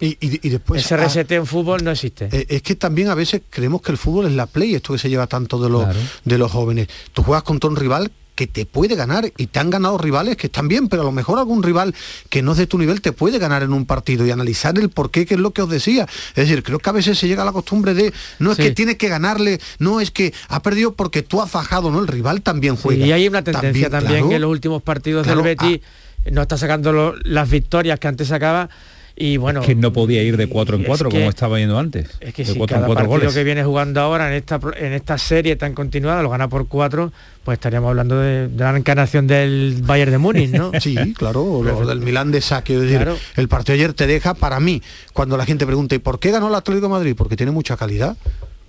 Y, después ese reseteo en fútbol no existe eh, es que también a veces creemos que el fútbol es la play esto que se lleva tanto de los de los jóvenes tú juegas contra un rival que te puede ganar y te han ganado rivales que están bien, pero a lo mejor algún rival que no es de tu nivel te puede ganar en un partido y analizar el por qué, que es lo que os decía. Es decir, creo que a veces se llega a la costumbre de no es que tienes que ganarle, no es que ha perdido porque tú has fajado, no, el rival también juega. y hay una tendencia también, que en los últimos partidos del Betis ah. no está sacando las victorias que antes sacaba y bueno que no podía ir de 4 en 4 como estaba yendo antes es que si cada partido que viene jugando ahora en esta en esta serie tan continuada lo gana por 4 pues estaríamos hablando de, la encarnación del Bayern de Múnich ¿no? sí claro o del Milán de saque decir el partido ayer te deja para mí cuando la gente pregunta ¿y por qué ganó el Atlético de Madrid? porque tiene mucha calidad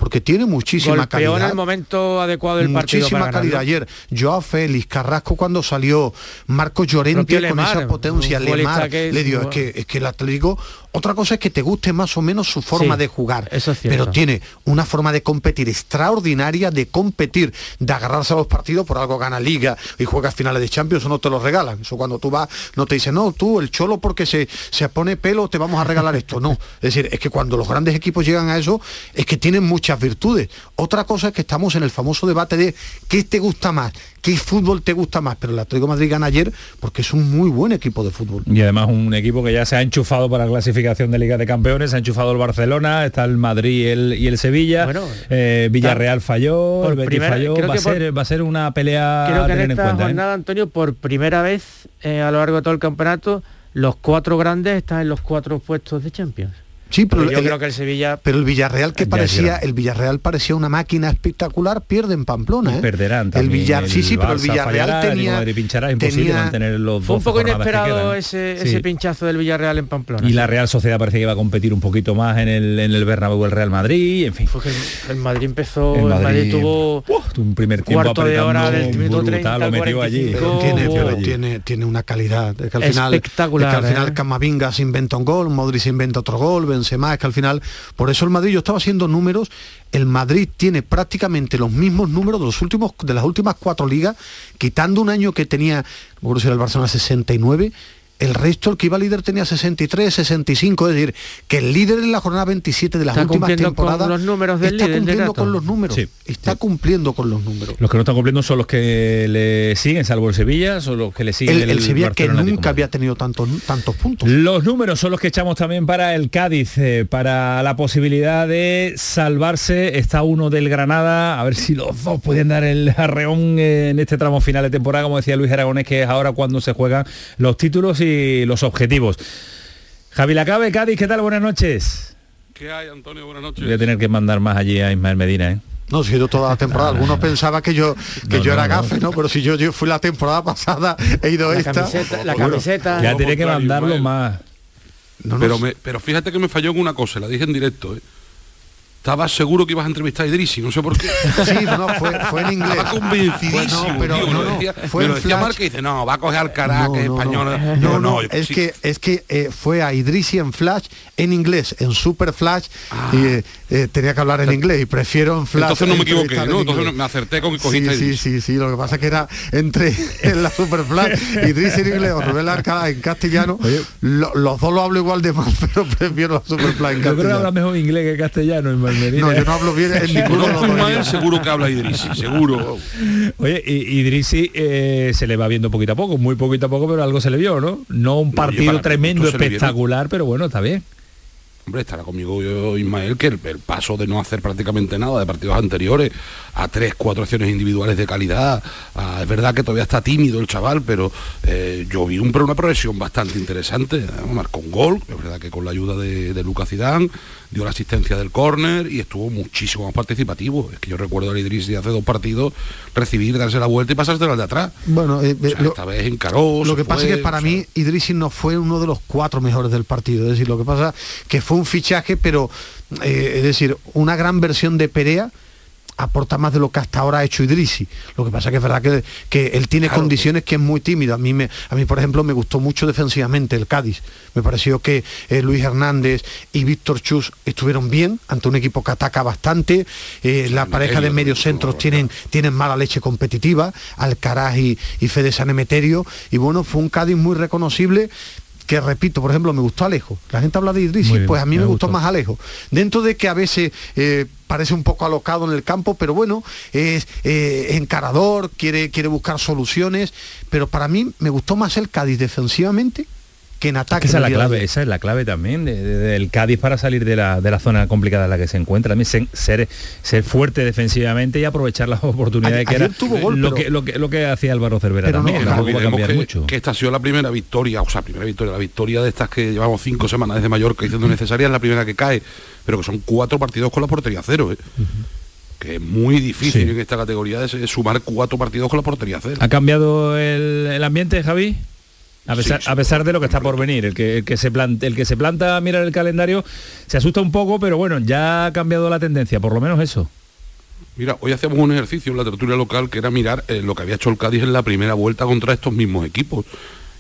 porque tiene muchísima calidad. en el momento adecuado del partido Muchísima calidad. Ayer, Joao Félix, Carrasco cuando salió, Marco Llorente con esa potencia, Lemar, le dio, es que, es que el Atlético otra cosa es que te guste más o menos su forma de jugar, pero tiene una forma de competir extraordinaria, de competir, de agarrarse a los partidos, por algo gana liga y juega finales de Champions, o no te lo regalan. Eso cuando tú vas, no te dicen, no, tú, el cholo porque se, se pone pelo, te vamos a regalar esto. No, es decir, es que cuando los grandes equipos llegan a eso, es que tienen muchas virtudes. Otra cosa es que estamos en el famoso debate de qué te gusta más, qué fútbol te gusta más, pero el Atlético Madrid gana ayer porque es un muy buen equipo de fútbol. Y además un equipo que ya se ha enchufado para la clasificación de Liga de Campeones, se ha enchufado el Barcelona, está el Madrid y el, y el Sevilla, eh, Villarreal falló, el Betis falló, va, a ser, va a ser una pelea creo que en esta ¿eh? jornada, Antonio, por primera vez eh, a lo largo de todo el campeonato, los cuatro grandes están en los cuatro puestos de Champions. Sí, pero yo creo que el Sevilla. Pero el Villarreal que parecía, el Villarreal parecía una máquina espectacular, pierde en Pamplona. ¿eh? Perderán El Villar, sí, sí, pero el Villarreal tenía, pinchará, imposible mantener los Fue un poco inesperado ese, ese, pinchazo del Villarreal en Pamplona. Y la Real Sociedad parece que iba a competir un poquito más en el, en el Bernabéu el Real Madrid, en fin. Porque el, Madrid empezó, el Madrid, tuvo un primer tiempo cuarto de hora del minuto 30 lo metió allí. tiene, tiene, tiene una calidad que al final, espectacular. que al final ¿eh? Camavinga se inventa un gol, Modric se inventa otro gol, Benzema, es que al final por eso el Madrid, yo estaba haciendo números, el Madrid tiene prácticamente los mismos números de, los últimos, de las últimas cuatro ligas, quitando un año que tenía, no si era el Barcelona 69, el resto, el que iba líder tenía 63, 65, es decir, que el líder en la jornada 27 de las últimas temporadas con los números del está líder, cumpliendo con los números. está cumpliendo con los números. Los que no están cumpliendo son los que le siguen, salvo el Sevilla, son los que le siguen el, el, Sevilla que nunca había tenido tantos tantos puntos. Los números son los que echamos también para el Cádiz, eh, para la posibilidad de salvarse. Está uno del Granada, a ver si los dos pueden dar el arreón eh, en este tramo final de temporada, como decía Luis Aragonés, que es ahora cuando se juegan los títulos los objetivos. Javi Lacabe, Cádiz, ¿qué tal? Buenas noches. ¿Qué hay, Antonio? Buenas noches. Voy a tener que mandar más allí a Ismael Medina, ¿eh? No, he sido toda la temporada. Algunos pensaban que yo que yo era gafe, ¿no? Pero si yo, yo fui la temporada pasada, he ido la esta. Camiseta, la camiseta. Ya tiene que mandarlo más. pero, me, pero fíjate que me falló en una cosa, la dije en directo, ¿eh? Estaba seguro que ibas a entrevistar a Idrisi, no sé por qué. Sí, no, fue, fue en inglés. Estaba convencidísimo, no, pero, tío, no, decía, fue me lo decía Marca y dice, no, va a coger al Caracas, que es español. No, no, es, que, es que eh, fue a Idrisi en Flash, en inglés, en Super Flash, ah. y eh, eh, tenía que hablar en inglés, y prefiero en Flash. Entonces no me equivoqué, ¿no? Entonces me acerté con que cogiste sí, sí, sí, sí, lo que pasa es que era entre en la Super Flash, Idrisi en inglés o Rubén Arcada en castellano, lo, los dos lo hablo igual de mal, pero prefiero la Super Flash en castellano. Yo creo que habla mejor inglés que castellano en No, yo no hablo seguro que habla Idrisi, seguro. Oye, Idrisi eh, se le va viendo poquito a poco, muy poquito a poco, pero algo se le vio, ¿no? No un partido tremendo, espectacular, pero bueno, está bien. Hombre, estará conmigo yo, Ismael, que el, paso de no hacer prácticamente nada de partidos anteriores a tres, cuatro acciones individuales de calidad, es verdad que todavía está tímido el chaval, pero eh, yo vi un, una progresión bastante interesante, marcó un gol, es verdad que con la ayuda de, de Lucas Zidane, dio la asistencia del córner y estuvo muchísimo más participativo. Es que yo recuerdo a Idris de hace dos partidos recibir, darse la vuelta y pasarse al de atrás. Bueno, eh, esta vez encaró. Lo que pasa es que para mí Idris no fue uno de los cuatro mejores del partido. Es decir, lo que pasa que fue un fichaje, pero eh, es decir, una gran versión de Perea aporta más de lo que hasta ahora ha hecho Idrisi. Lo que pasa que es verdad que, que él tiene condiciones que es muy tímido. A mí, me, a mí, por ejemplo, me gustó mucho defensivamente el Cádiz. Me pareció que eh, Luis Hernández y Víctor Chus estuvieron bien ante un equipo que ataca bastante. Eh, la pareja de medios centros tienen, tienen mala leche competitiva, Alcaraz y, y Fede Sanemeterio. Y bueno, fue un Cádiz muy reconocible que repito, por ejemplo, me gustó Alejo. La gente habla de Idrisi, pues a mí me, gustó, más Alejo. Dentro de que a veces eh, parece un poco alocado en el campo, pero bueno, es eh, encarador, quiere, quiere buscar soluciones, pero para mí me gustó más el Cádiz defensivamente que en ataque. esa es la clave, esa es la clave también del Cádiz para salir de la, de la, zona complicada en la que se encuentra. También ser, ser fuerte defensivamente y aprovechar las oportunidades que era lo, que, lo, que, lo que hacía Álvaro Cervera también. No, que, mucho. que esta ha sido la primera victoria, o sea, primera victoria, la victoria de estas que llevamos cinco semanas desde Mallorca diciendo necesaria es la primera que cae, pero que son cuatro partidos con la portería cero. ¿eh? que es muy difícil en esta categoría de sumar cuatro partidos con la portería cero. ¿Ha cambiado el, el ambiente, Javi? A pesar, de lo que está por venir, el que, el que, se planta, el que se planta a mirar el calendario se asusta un poco, pero bueno, ya ha cambiado la tendencia, por lo menos eso. Mira, hoy hacíamos un ejercicio en la tertulia local que era mirar eh, lo que había hecho el Cádiz en la primera vuelta contra estos mismos equipos.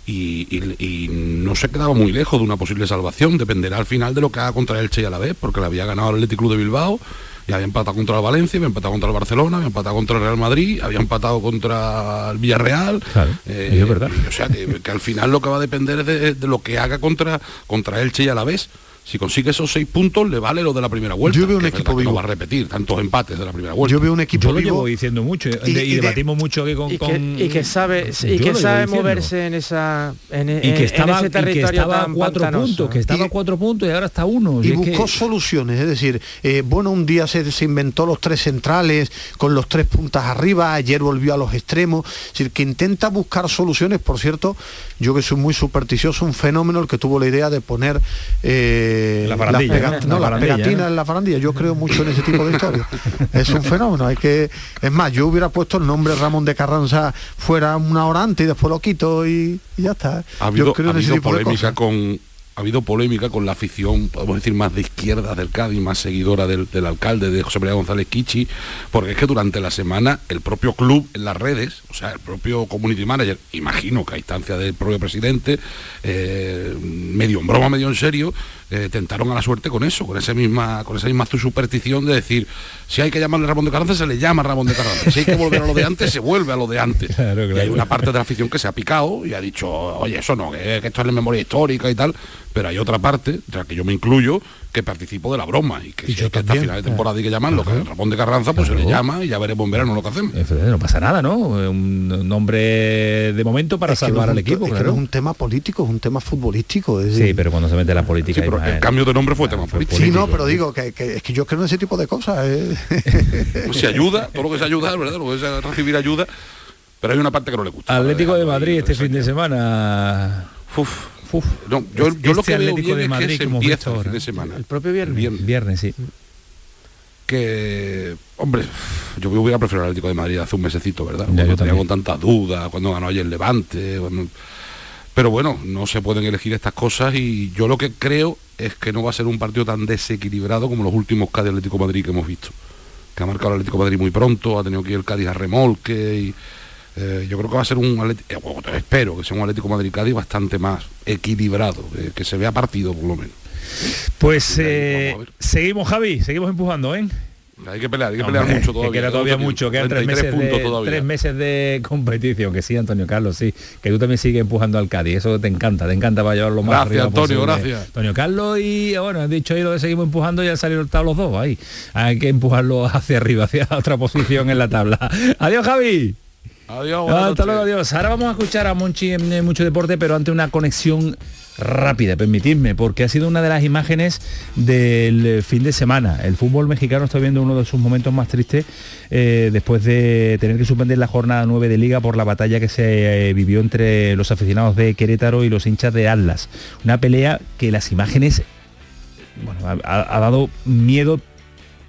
Y, no se quedaba muy lejos de una posible salvación, dependerá al final de lo que haga contra el Che y a la vez, porque le había ganado el Athletic Club de Bilbao, y había empatado contra el Valencia, había empatado contra el Barcelona, había empatado contra el Real Madrid, había empatado contra el Villarreal. Eh, es verdad. o sea, que, al final lo que va a depender es de, de lo que haga contra, contra Elche y a la vez si consigue esos seis puntos le vale lo de la primera vuelta. Yo veo un equipo vivo. No va a repetir tantos empates de la primera vuelta. Yo veo un equipo Yo lo vivo. llevo diciendo mucho y, debatimos mucho aquí con, y que, y que sabe y que sabe moverse en esa en, y que estaba, ese territorio que estaba a cuatro puntos, que estaba a cuatro puntos y ahora está uno. Y, buscó soluciones, es decir, eh, bueno, un día se, se, inventó los tres centrales con los tres puntas arriba, ayer volvió a los extremos, es decir, que intenta buscar soluciones, por cierto, yo que soy muy supersticioso, un fenómeno el que tuvo la idea de poner eh, eh, la las, no, las pegatinas en la farandilla. Yo creo mucho en ese tipo de historias. es un fenómeno. Hay que, es más, yo hubiera puesto el nombre Ramón de Carranza fuera una hora antes y después lo quito y, ya está. Ha habido, polémica con ha habido polémica con la afición, podemos decir, más de izquierda del Cádiz, más seguidora del, alcalde, de José María González Kichi, porque es que durante la semana el propio club en las redes, o sea, el propio community manager, imagino que a instancia del propio presidente, eh, medio en broma, medio en serio, eh, tentaron a la suerte con eso, con esa misma, con esa misma superstición de decir, si hay que llamarle Ramón de Carranza, se le llama Ramón de Carranza. Si hay que volver a lo de antes, se vuelve a lo de antes. Y hay una parte de la afición que se ha picado y ha dicho, oye, eso no, que, esto es la memoria histórica y tal, pero hay otra parte, de la que yo me incluyo, que participo de la broma y que, si yo que hasta final de temporada hay que llamarlo, que Ramón de Carranza, pues se le llama y ya veremos en verano lo que hacemos. No pasa nada, ¿no? Un nombre de momento para salvar al equipo. Es que no es un tema político, es un tema futbolístico. sí, pero cuando se mete la política... el cambio de nombre fue tema político. Sí, no, pero digo que, es que yo creo en ese tipo de cosas. ¿eh? Pues se ayuda, todo lo que se ayuda, ¿verdad? Lo que es recibir ayuda, pero hay una parte que no le gusta. Atlético de Madrid este fin de semana. Uf, no, yo, yo lo que veo bien de Madrid, es que se empieza el fin de semana. El propio viernes. viernes. sí. Que, hombre, yo hubiera preferido el Atlético de Madrid hace un mesecito, ¿verdad? Cuando tenía con tantas dudas, cuando ganó ayer el Levante. Pero bueno, no se pueden elegir estas cosas y yo lo que creo es que no va a ser un partido tan desequilibrado como los últimos Cádiz Atlético Madrid que hemos visto. Que ha marcado el Atlético Madrid muy pronto, ha tenido que ir el Cádiz a remolque y eh, yo creo que va a ser un Atlético, eh, espero que sea un Atlético Madrid Cádiz bastante más equilibrado, eh, que se vea partido por lo menos. Pues seguimos Javi, seguimos empujando, ¿eh? Hay que pelear, hay que pelear mucho todavía. Queda todavía mucho, quedan tres meses, de, tres meses de competición, que sí, Antonio Carlos, sí. Que tú también sigues empujando al Cádiz, eso te encanta, te encanta para llevarlo más gracias, Antonio, gracias. Antonio Carlos y, bueno, has dicho ahí lo de seguimos empujando y han salido los dos ahí. Hay que empujarlo hacia arriba, hacia otra posición en la tabla. Adiós, Javi. Adiós. Hasta luego, adiós. Ahora vamos a escuchar a Monchi en Mucho Deporte, pero ante una conexión rápida, permitidme, porque ha sido una de las imágenes del fin de semana. El fútbol mexicano está viendo uno de sus momentos más tristes eh, después de tener que suspender la jornada 9 de liga por la batalla que se eh, vivió entre los aficionados de Querétaro y los hinchas de Atlas. Una pelea que las imágenes bueno, ha dado miedo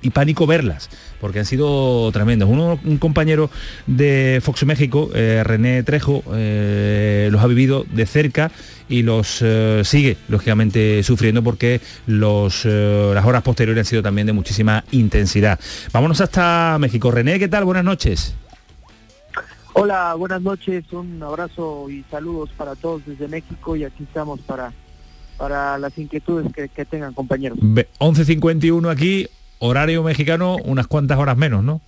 y pánico verlas porque han sido tremendos. Uno, un compañero de Fox México, eh, René Trejo, eh, los ha vivido de cerca y los eh, sigue, lógicamente, sufriendo porque los, las horas posteriores han sido también de muchísima intensidad. Vámonos hasta México. René, ¿qué tal? Buenas noches. Hola, buenas noches, un abrazo y saludos para todos desde México y aquí estamos para, para las inquietudes que, que tengan compañeros. 11.51 aquí, horario mexicano unas cuantas horas menos, ¿no?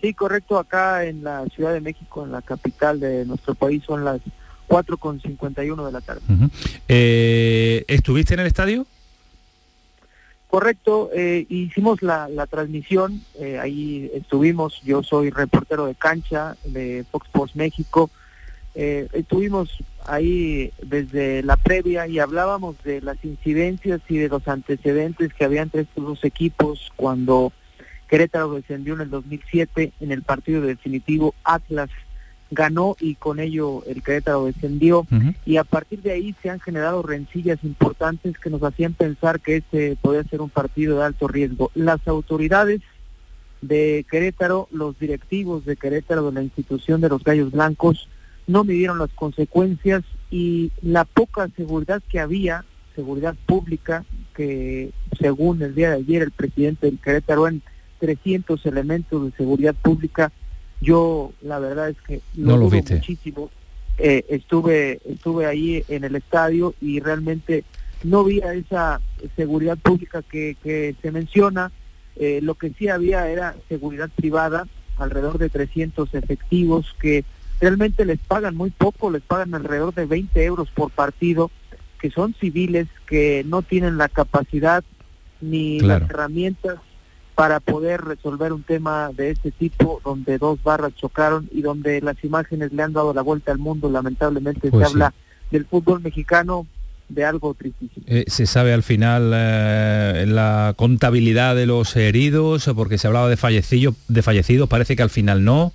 Sí, correcto, acá en la Ciudad de México, en la capital de nuestro país, son las 4.51 de la tarde. Eh, ¿Estuviste en el estadio? Correcto, eh, hicimos la, la transmisión, eh, ahí estuvimos, yo soy reportero de cancha de Fox Sports México, estuvimos ahí desde la previa y hablábamos de las incidencias y de los antecedentes que había entre estos dos equipos cuando Querétaro descendió en el 2007 en el partido definitivo Atlas ganó y con ello el Querétaro descendió y a partir de ahí se han generado rencillas importantes que nos hacían pensar que este podía ser un partido de alto riesgo. Las autoridades de Querétaro, los directivos de Querétaro de la institución de los Gallos Blancos no midieron las consecuencias y la poca seguridad que había, seguridad pública, que según el día de ayer el presidente del Querétaro en 300 elementos de seguridad pública, yo la verdad es que no lo viste. muchísimo. Eh, estuve estuve ahí en el estadio y realmente no vi esa seguridad pública que, que se menciona. Eh, lo que sí había era seguridad privada, alrededor de 300 efectivos que realmente les pagan muy poco, les pagan alrededor de 20 euros por partido, que son civiles, que no tienen la capacidad ni las herramientas para poder resolver un tema de este tipo, donde dos barras chocaron y donde las imágenes le han dado la vuelta al mundo, lamentablemente pues se habla del fútbol mexicano de algo tristísimo. Eh, ¿Se sabe al final eh, la contabilidad de los heridos? Porque se hablaba de de fallecidos, parece que al final no.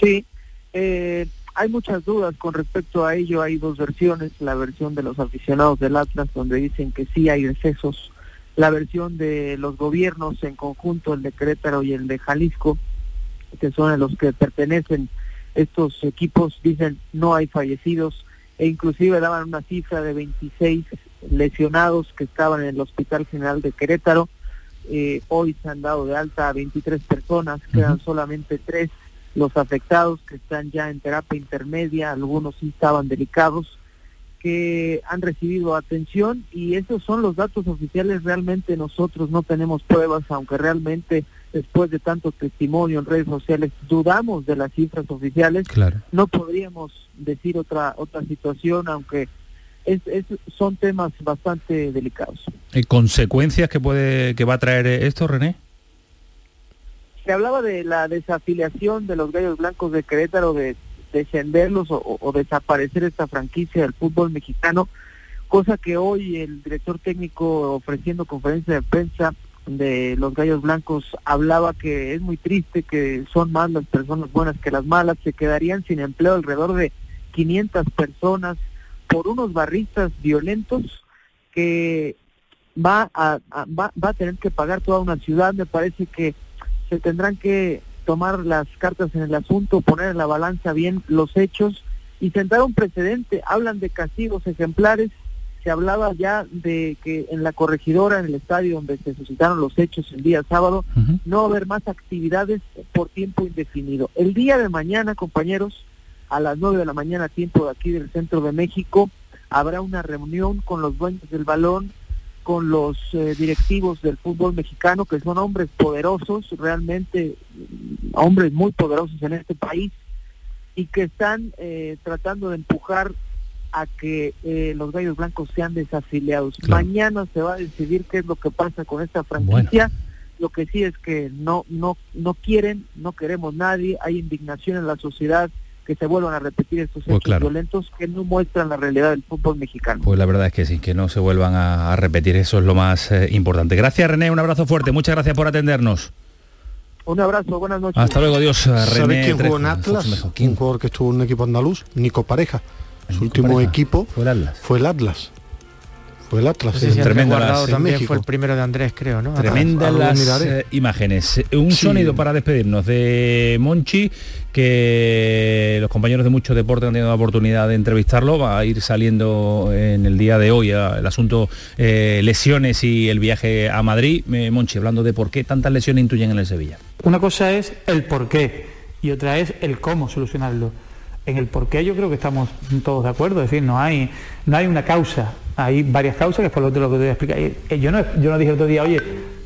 Sí, eh, hay muchas dudas con respecto a ello. Hay dos versiones. La versión de los aficionados del Atlas, donde dicen que sí hay excesos. La versión de los gobiernos en conjunto, el de Querétaro y el de Jalisco, que son a los que pertenecen estos equipos, dicen no hay fallecidos e inclusive daban una cifra de 26 lesionados que estaban en el Hospital General de Querétaro. Eh, hoy se han dado de alta a 23 personas, quedan solamente tres los afectados que están ya en terapia intermedia, algunos sí estaban delicados, que han recibido atención y esos son los datos oficiales. Realmente nosotros no tenemos pruebas, aunque realmente después de tanto testimonio en redes sociales dudamos de las cifras oficiales. No podríamos decir otra otra situación, aunque es, son temas bastante delicados. ¿Y consecuencias que puede que va a traer esto, René? Hablaba de la desafiliación de los Gallos Blancos de Querétaro, de descenderlos o, desaparecer esta franquicia del fútbol mexicano, cosa que hoy el director técnico ofreciendo conferencia de prensa de los Gallos Blancos hablaba que es muy triste, que son más las personas buenas que las malas, se quedarían sin empleo alrededor de 500 personas por unos barristas violentos que va a, va, va a tener que pagar toda una ciudad, me parece que se tendrán que tomar las cartas en el asunto, poner en la balanza bien los hechos y sentar un precedente. Hablan de castigos ejemplares, se hablaba ya de que en la corregidora, en el estadio donde se suscitaron los hechos el día sábado, no va a haber más actividades por tiempo indefinido. El día de mañana, compañeros, a las nueve de la mañana, tiempo de aquí del centro de México, habrá una reunión con los dueños del balón, con los eh, directivos del fútbol mexicano, que son hombres poderosos, realmente mm, hombres muy poderosos en este país, y que están eh, tratando de empujar a que eh, los gallos blancos sean desafiliados. Mañana se va a decidir qué es lo que pasa con esta franquicia. Lo que sí es que no, no, no quieren, no queremos nadie, hay indignación en la sociedad que se vuelvan a repetir estos pues hechos violentos que no muestran la realidad del fútbol mexicano. Pues la verdad es que sí, que no se vuelvan a, repetir, eso es lo más eh, importante. Gracias René, un abrazo fuerte, muchas gracias por atendernos. Un abrazo, buenas noches. Hasta luego, Dios. René quién jugó en Atlas? Un jugador que estuvo en un equipo andaluz, Nico Pareja. Su último equipo fue el Atlas. Fue el Atlas. Fue el Atlas. tremendo también fue el primero de Andrés, creo, ¿no? Tremendas las eh, imágenes. Un sonido para despedirnos de Monchi, que los compañeros de mucho deporte han tenido la oportunidad de entrevistarlo. Va a ir saliendo en el día de hoy el asunto eh, lesiones y el viaje a Madrid. Eh, Monchi, hablando de por qué tantas lesiones intuyen en el Sevilla. Una cosa es el por qué y otra es el cómo solucionarlo en el por qué yo creo que estamos todos de acuerdo, es decir, no hay, no hay una causa, hay varias causas, que es por lo que te voy a explicar. Eh, yo no, yo no dije el otro día, oye,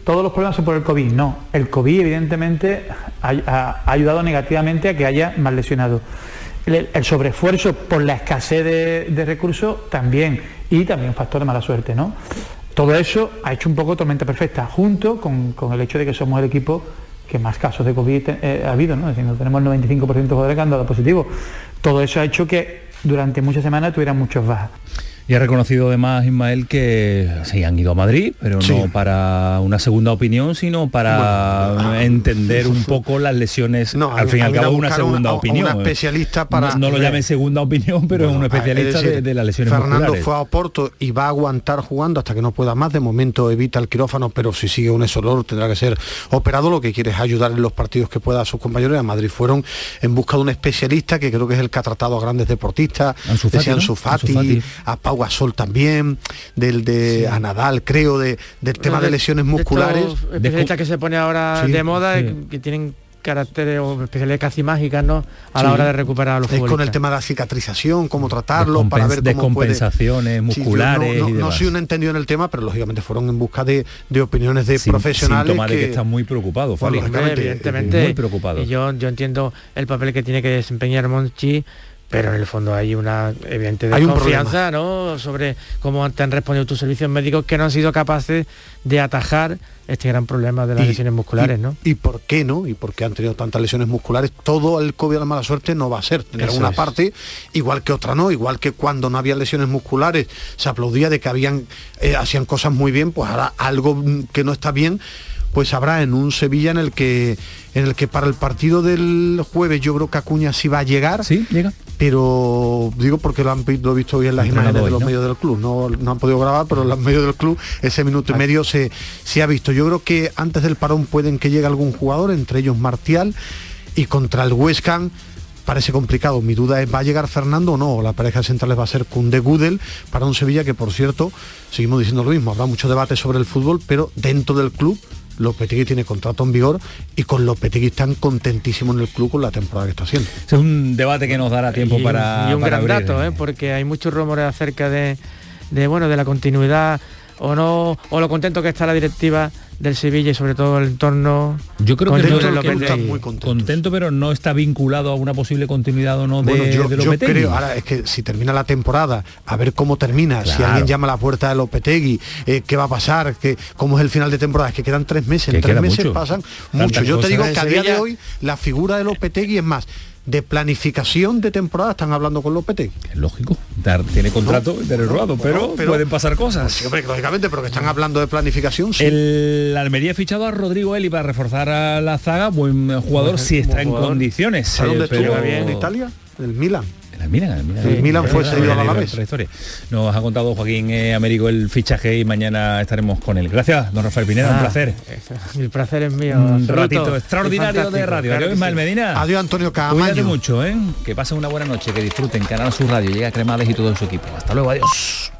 todos los problemas son por el COVID, no, el COVID evidentemente ha, ayudado negativamente a que haya más lesionados. El, sobreesfuerzo por la escasez de, recursos también, y también un factor de mala suerte, ¿no? Todo eso ha hecho un poco tormenta perfecta, junto con, con el hecho de que somos el equipo que más casos de COVID eh, ha habido, ¿no? Es decir, tenemos el 95% de jugadores que han dado positivo. Todo eso ha hecho que durante muchas semanas tuvieran muchos bajas. Y ha reconocido además Ismael que se han ido a Madrid, pero no para una segunda opinión, sino para entender un poco las lesiones. No, al fin y al cabo una segunda opinión. Un especialista para. No, lo llamen segunda opinión, pero es un especialista de, las lesiones Fernando fue a Oporto y va a aguantar jugando hasta que no pueda más. De momento evita el quirófano, pero si sigue un esolor tendrá que ser operado. Lo que quiere es ayudar en los partidos que pueda a sus compañeros. A Madrid fueron en busca de un especialista que creo que es el que ha tratado a grandes deportistas, decían Sufati, a Pau Gasol también, del de a Nadal, creo, de, del tema de, lesiones musculares. De que se pone ahora de moda, que tienen caracteres o especialidades casi mágicas ¿no? a la hora de recuperar a los es con el tema de la cicatrización cómo tratarlo para ver cómo compensaciones musculares no, soy un entendido en el tema pero lógicamente fueron en busca de, opiniones de profesionales que, de que están muy preocupados evidentemente. Muy preocupados. Yo yo entiendo el papel que tiene que desempeñar Monchi pero en el fondo hay una evidente desconfianza ¿no? sobre cómo te han respondido tus servicios médicos que no han sido capaces de atajar este gran problema de las lesiones musculares, y, ¿no? ¿Y por qué no? ¿Y por qué han tenido tantas lesiones musculares? Todo el COVID de la mala suerte no va a ser. En alguna parte, igual que otra no, igual que cuando no había lesiones musculares, se aplaudía de que habían, eh, hacían cosas muy bien, pues ahora algo que no está bien pues habrá en un Sevilla en el que en el que para el partido del jueves yo creo que Acuña sí va a llegar. Sí, llega. Pero digo porque lo han he visto hoy en las imágenes de los medios del club. No, no han podido grabar, pero en los medios del club ese minuto y medio se, se ha visto. Yo creo que antes del parón pueden que llegue algún jugador, entre ellos Martial, y contra el West Ham parece complicado. Mi duda es, ¿va a llegar Fernando o no? La pareja central va a ser Kunde Gudel para un Sevilla que, por cierto, seguimos diciendo lo mismo, habrá mucho debate sobre el fútbol, pero dentro del club Lopetegui tiene contrato en vigor y con Lopetegui están contentísimos en el club con la temporada que está haciendo. Es un debate que nos dará tiempo para... Y un gran dato, ¿eh? porque hay muchos rumores acerca de, de, bueno, de la continuidad o no, o lo contento que está la directiva del Sevilla y sobre todo el entorno. Yo creo que, está muy contento, pero no está vinculado a una posible continuidad o no de, yo, creo, ahora es que si termina la temporada, a ver cómo termina, si alguien llama a la puerta de Lopetegui, eh, qué va a pasar, que, cómo es el final de temporada, es que quedan tres meses, en tres meses pasan mucho. Yo te digo que a día de hoy la figura de Lopetegui es más, de planificación de temporada están hablando con Lopetegui. Es lógico, tiene contrato de pero, pero, pueden pasar cosas. Sí, lógicamente, pero que están hablando de planificación. El Almería ha fichado a Rodrigo Eli para reforzar a la zaga, buen jugador si está en condiciones. ¿A dónde estuvo? ¿En Italia? El Milan. El Milan, fue seguido a la vez. historia. Nos ha contado Joaquín eh, Américo el fichaje y mañana estaremos con él. Gracias, don Rafael Pineda, un ah, placer. El placer es mío. Un ratito extraordinario de radio. Adiós, Ismael Medina. Adiós, Antonio Camaño. Cuídate mucho, ¿eh? Que pasen una buena noche, que disfruten Canal Sur Radio, llega Cremades y todo su equipo. Hasta luego, adiós.